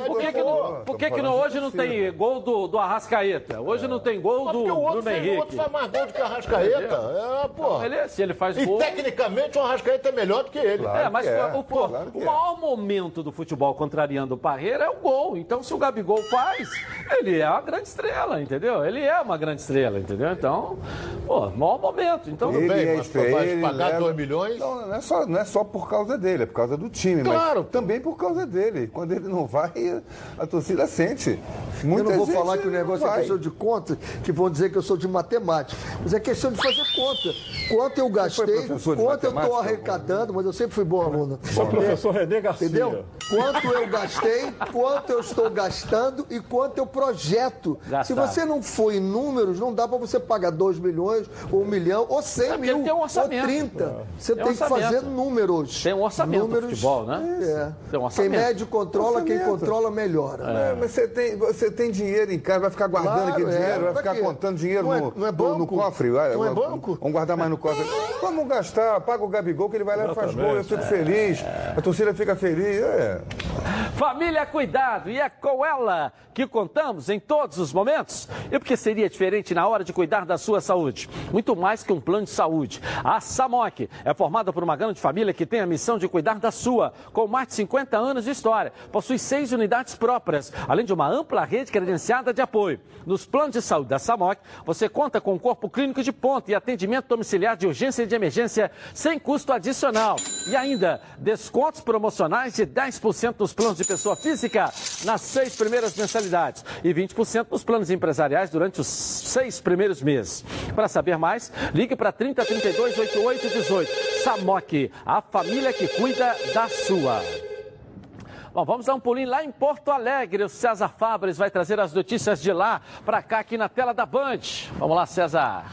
Por que, que, não, por que, que não, hoje não tem gol do, do Arrascaeta? Hoje não tem gol Mas do porque o outro, Bruno fez, o outro Henrique. faz mais gol do que o Arrascaeta. É, pô. Ele, se ele faz E gol... tecnicamente o Arrascaeta é melhor do que ele. Claro. É, mas é. o, é. maior momento do futebol contrariando o Parreira é o gol. Então, se o Gabigol faz, ele é uma grande estrela, entendeu? Ele é uma grande estrela, entendeu? Então, pô, maior momento. Então, Tudo bem, é mas ele pagar leva- 2 milhões? Não, não é, só, não é só por causa dele, é por causa do time. Claro. Mas também por causa dele. Quando ele não vai, a torcida sente. Eu Muita não vou gente falar que o negócio é questão de conta, que vão dizer que eu sou de matemática. Mas é questão de fazer conta. Quanto eu gastei, quanto eu estou arrecadando, mas eu sempre fui bom aluno. Sou professor René Garcia. Entendeu? Quanto eu gastei, quanto eu estou gastando e quanto eu projeto. Gastar. Se você não for em números, não dá para você pagar 2 milhões, ou 1 milhão, ou 100 É mil, tem um orçamento. ou 30. Você Tem tem, um que fazer números. Tem um orçamento do números, futebol, né? É. Tem um quem orçamento. mede controla, quem Orçamento. controla melhora. É, mas você tem, você tem dinheiro em casa, vai ficar guardando Claro, aquele é. dinheiro, vai Pra ficar quê? contando dinheiro Não é- no, não é banco? no cofre. Vai, Não é banco? Vamos guardar mais no cofre. Vamos gastar, paga o Gabigol que ele vai lá e faz gol, eu fico feliz, a torcida fica feliz. É. Família Cuidado, e é com ela que contamos em todos os momentos. E porque seria diferente na hora de cuidar da sua saúde? Muito mais que um plano de saúde. A SAMOC é formada por uma grande família que tem a missão de cuidar da sua, com mais de 50 anos de história. Possui seis unidades próprias, além de uma ampla rede credenciada de apoio. Nos planos de saúde da SAMOC, você conta com um corpo clínico de ponta e atendimento domiciliar de urgência e de emergência sem custo adicional. E ainda, descontos promocionais de 10% nos planos de pessoa física nas seis primeiras mensalidades e 20% nos planos empresariais durante os seis primeiros meses. Para saber mais, ligue para 30 32 88 18. SAMOC, a família que cuida da sua. Bom, vamos dar um pulinho lá em Porto Alegre. O César Fabres vai trazer as notícias de lá para cá, aqui na tela da Band. Vamos lá, César.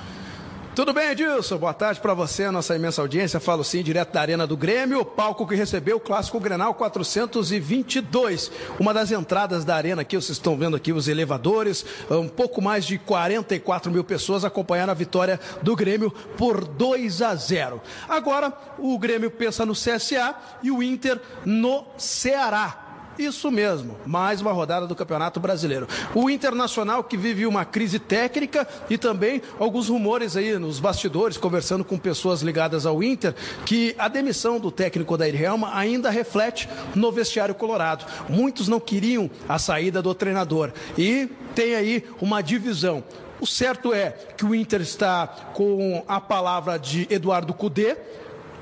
Tudo bem, Edilson? Boa tarde para você, nossa imensa audiência. Falo sim, direto da Arena do Grêmio, o palco que recebeu o Clássico Grenal 422. Uma das entradas da arena aqui, vocês estão vendo aqui os elevadores, um pouco mais de 44 mil pessoas acompanharam a vitória do Grêmio por 2 a 0. Agora, o Grêmio pensa no CSA e o Inter no Ceará. Isso mesmo, mais uma rodada do Campeonato Brasileiro. O Internacional que vive uma crise técnica e também alguns rumores aí nos bastidores, conversando com pessoas ligadas ao Inter, que a demissão do técnico da Helma ainda reflete no vestiário colorado. Muitos não queriam a saída do treinador e tem aí uma divisão. O certo é que o Inter está com a palavra de Eduardo Cudê,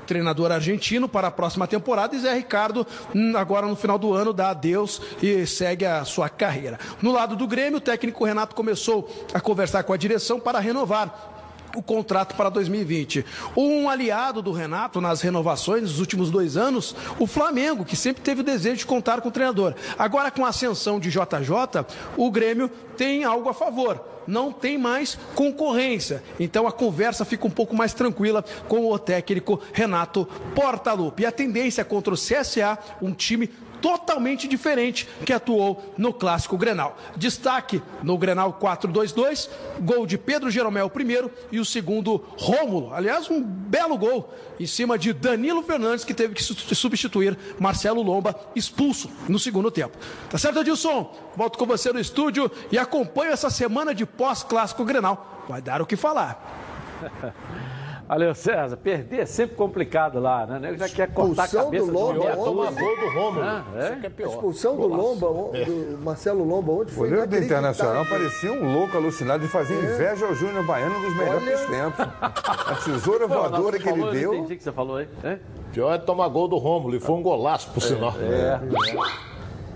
treinador argentino para a próxima temporada e Zé Ricardo hum, agora no final do ano dá adeus e segue a sua carreira. No lado do Grêmio, o técnico Renato começou a conversar com a direção para renovar o contrato para 2020. Um aliado do Renato nas renovações dos últimos dois anos, o Flamengo, que sempre teve o desejo de contar com o treinador. Agora, com a ascensão de JJ, o Grêmio tem algo a favor. Não tem mais concorrência. Então a conversa fica um pouco mais tranquila com o técnico Renato Portaluppi. E a tendência contra o CSA, um time totalmente diferente que atuou no clássico Grenal. Destaque no Grenal 4-2-2, gol de Pedro Jeromel primeiro e o segundo Rômulo. Aliás, um belo gol em cima de Danilo Fernandes que teve que su- substituir Marcelo Lomba expulso no segundo tempo. Tá certo, Edilson? Volto com você no estúdio e acompanho essa semana de pós-clássico Grenal. Vai dar o que falar. (laughs) Valeu, César. Perder é sempre complicado lá, né? O nego já quer cortar a Expulsão cabeça do Lomba ontem. dúzia. Gol do Romulo. Ah, é? Isso que é A pior. expulsão do Lomba, do Marcelo Lomba, onde O foi goleiro do Internacional parecia um louco alucinado de fazer inveja ao Júnior Baiano dos melhores Olha. tempos. A tesoura (laughs) voadora que ele falou, eu deu. entendi o que você falou aí. É? Pior é tomar gol do Rômulo, e foi um golaço, por sinal. É.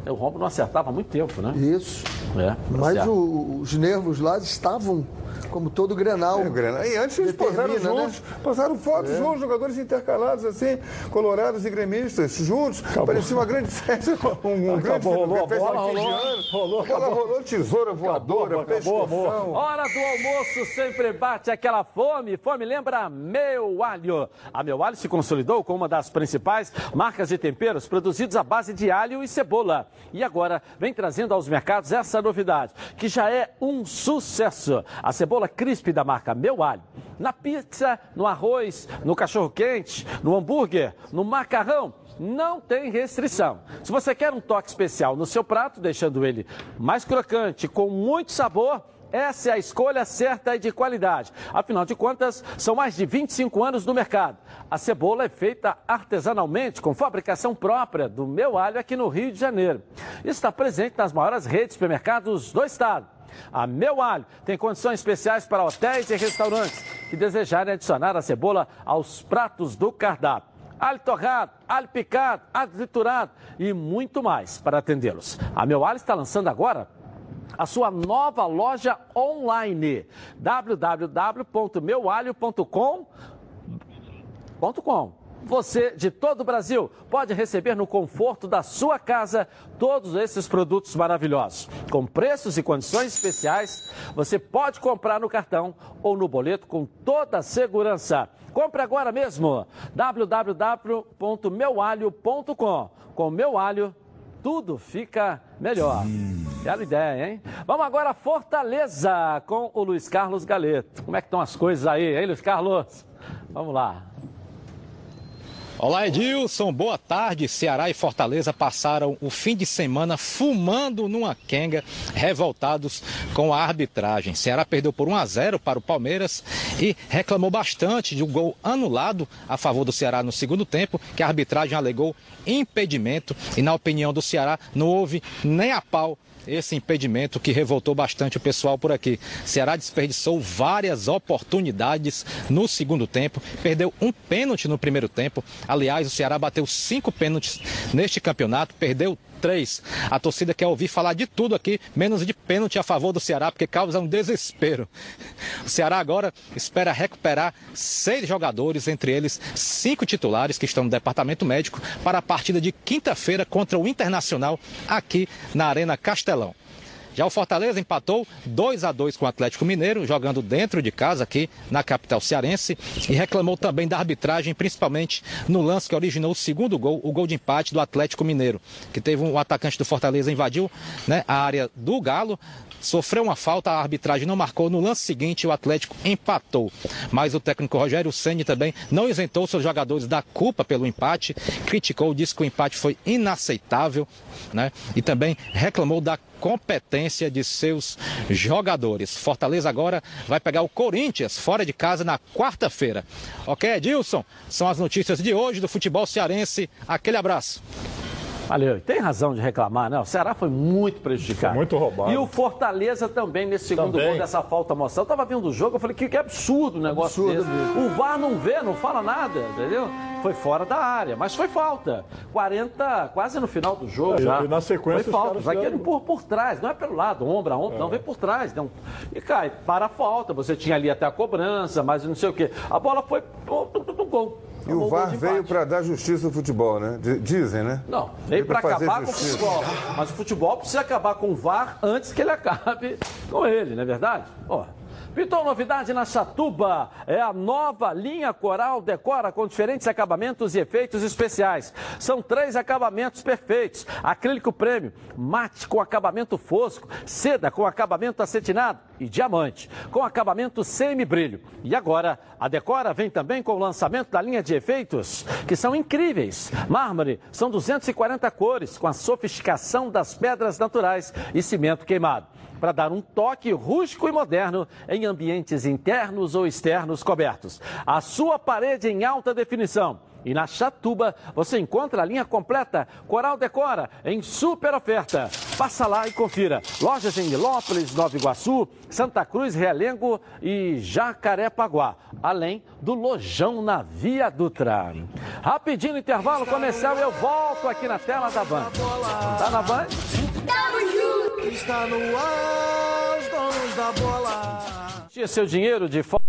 O Romulo não acertava há muito tempo, né? Isso. É, Mas certo. o- os nervos lá estavam, como todo Grenal. É, o Grenal. E antes eles posaram né? juntos, posaram fotos É. juntos, jogadores intercalados assim, colorados e gremistas, juntos. Parecia uma grande festa, um, um grande Acabou, rolou festa bola, rolou, rolou, bola acabou. rolou, tesoura voadora, acabou, pescoção. Hora do almoço sempre bate aquela fome. Fome lembra Meu Alho. A Meu Alho se consolidou como uma das principais marcas de temperos produzidos à base de alho e cebola. E agora vem trazendo aos mercados essa novidade, que já é um sucesso. A cebola crisp da marca Meu Alho. Na pizza, no arroz, no cachorro-quente, no hambúrguer, no macarrão. Não tem restrição. Se você quer um toque especial no seu prato, deixando ele mais crocante, com muito sabor, essa é a escolha certa e de qualidade. Afinal de contas, são mais de 25 anos no mercado. A cebola é feita artesanalmente, com fabricação própria do meu alho aqui no Rio de Janeiro. Está presente nas maiores redes de supermercados do estado. A Meu Alho tem condições especiais para hotéis e restaurantes que desejarem adicionar a cebola aos pratos do cardápio. Alho torrado, alho picado, alho triturado e muito mais para atendê-los. A Meu Alho está lançando agora a sua nova loja online www.meualho.com.com. Você de todo o Brasil pode receber no conforto da sua casa todos esses produtos maravilhosos. Com preços e condições especiais, você pode comprar no cartão ou no boleto com toda a segurança. Compre agora mesmo www.meualho.com. Com Meu Alho, tudo fica melhor. Bela ideia, hein? Vamos agora a Fortaleza com o Luiz Carlos Galeto. Como é que estão as coisas aí, hein, Luiz Carlos? Vamos lá. Olá, Edilson. Boa tarde. Ceará e Fortaleza passaram o fim de semana fumando numa quenga, revoltados com a arbitragem. Ceará perdeu por 1 a 0 para o Palmeiras e reclamou bastante de um gol anulado a favor do Ceará no segundo tempo, que a arbitragem alegou impedimento e, na opinião do Ceará, não houve nem a pau esse impedimento que revoltou bastante o pessoal por aqui. Ceará desperdiçou várias oportunidades no segundo tempo, perdeu um pênalti no primeiro tempo. Aliás, o Ceará bateu cinco pênaltis neste campeonato, perdeu três. A torcida quer ouvir falar de tudo aqui, menos de pênalti a favor do Ceará, porque causa um desespero. O Ceará agora espera recuperar seis jogadores, entre eles cinco titulares que estão no departamento médico, para a partida de quinta-feira contra o Internacional aqui na Arena Castelão. Já o Fortaleza empatou 2 a 2 com o Atlético Mineiro, jogando dentro de casa aqui na capital cearense, e reclamou também da arbitragem, principalmente no lance que originou o segundo gol, o gol de empate do Atlético Mineiro, que teve um atacante do Fortaleza invadiu né, a área do Galo, sofreu uma falta, a arbitragem não marcou. No lance seguinte, o Atlético empatou. Mas o técnico Rogério Ceni também não isentou seus jogadores da culpa pelo empate, criticou, disse que o empate foi inaceitável, né? E também reclamou da competência de seus jogadores. Fortaleza agora vai pegar o Corinthians fora de casa na quarta-feira. Ok, Edilson? São as notícias de hoje do futebol cearense. Aquele abraço. Valeu. E Tem razão de reclamar, né? O Ceará foi muito prejudicado. muito roubado. E o Fortaleza também, nesse segundo Também. gol dessa falta moção. Eu tava vendo o jogo, eu falei que, que absurdo o negócio Absurdo desse. mesmo. O VAR não vê, não fala nada, entendeu? Foi fora da área, mas foi falta. 40, quase no final do jogo É, já. e na sequência Foi falta. O zagueiro empurra por trás, não é pelo lado, ombro a ombro, É. não, vem por trás. Não. E cai, para a falta. Você tinha ali até a cobrança, mas não sei o quê. A bola foi no gol. E o VAR veio para dar justiça ao futebol, né? Dizem, né? Não, veio para acabar com o justiça. futebol. Mas o futebol precisa acabar com o VAR antes que ele acabe com ele, não é verdade? Ó. Pintou novidade na Chatuba. É a nova linha Coral Decora com diferentes acabamentos e efeitos especiais. São três acabamentos perfeitos: acrílico prêmio, mate com acabamento fosco, seda com acabamento acetinado e diamante com acabamento semi-brilho. E agora, a Decora vem também com o lançamento da linha de efeitos que são incríveis. Mármore são 240 cores com a sofisticação das pedras naturais e cimento queimado para dar um toque rústico e moderno em ambientes internos ou externos cobertos. A sua parede em alta definição. E na Chatuba você encontra a linha completa Coral Decora em super oferta. Passa lá e confira. Lojas em Nilópolis, Nova Iguaçu, Santa Cruz, Realengo e Jacarepaguá. Além do Lojão na Via Dutra. Rapidinho intervalo comercial e eu volto aqui na tela da Band. Tá na Band? Está no ar, os donos da bola. Tinha seu dinheiro de forma.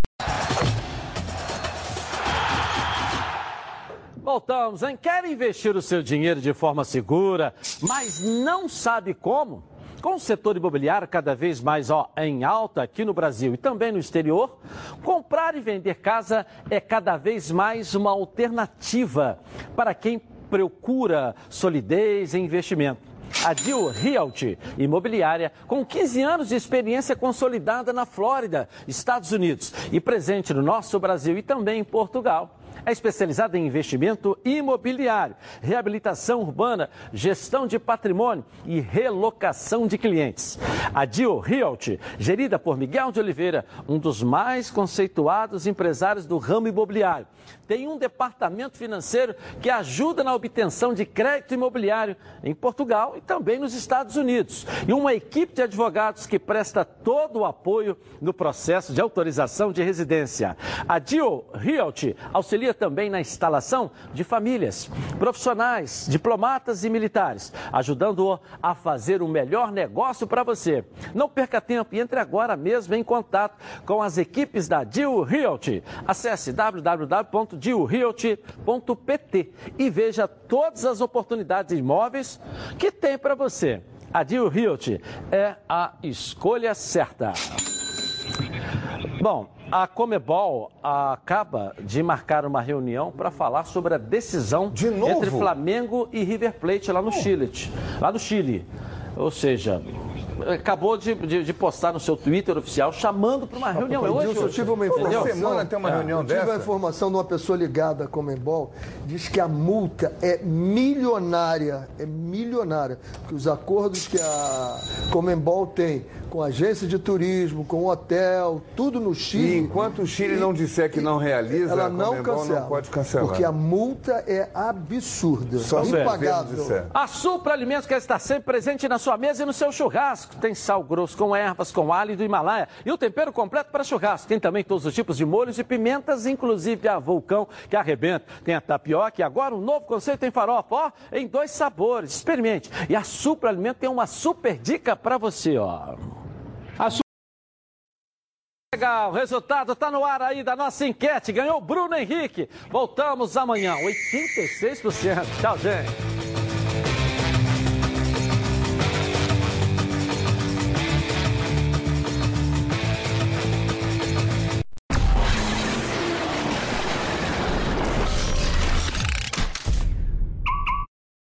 Voltamos, hein? Quer investir o seu dinheiro de forma segura, mas não sabe como? Com o setor imobiliário cada vez mais ó, em alta aqui no Brasil e também no exterior, comprar e vender casa é cada vez mais uma alternativa para quem procura solidez e investimento. A Deal Realty Imobiliária, com 15 anos de experiência consolidada na Flórida, Estados Unidos, e presente no nosso Brasil e também em Portugal. É especializada em investimento imobiliário, reabilitação urbana, gestão de patrimônio e relocação de clientes. A Dio Realty, gerida por Miguel de Oliveira, um dos mais conceituados empresários do ramo imobiliário, tem um departamento financeiro que ajuda na obtenção de crédito imobiliário em Portugal e também nos Estados Unidos. E uma equipe de advogados que presta todo o apoio no processo de autorização de residência. A Dio Realty auxilia também na instalação de famílias, profissionais, diplomatas e militares, ajudando-o a fazer o melhor negócio para você. Não perca tempo e entre agora mesmo em contato com as equipes da Dio Realty. Acesse www.diorealty.pt e veja todas as oportunidades imóveis que tem para você. A Dio Realty é a escolha certa. Bom, a Comebol acaba de marcar uma reunião para falar sobre a decisão entre Flamengo e River Plate lá no Chile. Lá no Chile. Ou seja, acabou de, de- de postar no seu Twitter oficial chamando para uma reunião. É hoje? Eu tive uma informação. É. eu tive uma informação de uma pessoa ligada à Comembol, diz que a multa é milionária, é milionária, que os acordos que a Comembol tem com a agência de turismo, com hotel, tudo no Chile. E enquanto o Chile não disser que não realiza, ela a não cancela, não pode cancelar. porque a multa é absurda, Só impagável. A Supra Alimentos quer estar sempre presente na sua mesa e no seu churrasco. Tem sal grosso com ervas, com alho do Himalaia e o tempero completo para churrasco. Tem também todos os tipos de molhos e pimentas, inclusive a vulcão que arrebenta. Tem a tapioca e agora um novo conceito em farofa, ó, em dois sabores. Experimente. E a Supra Alimentos tem uma super dica para você, ó. Legal, o resultado está no ar aí da nossa enquete. Ganhou Bruno Henrique. Voltamos amanhã, 86%. Tchau, gente.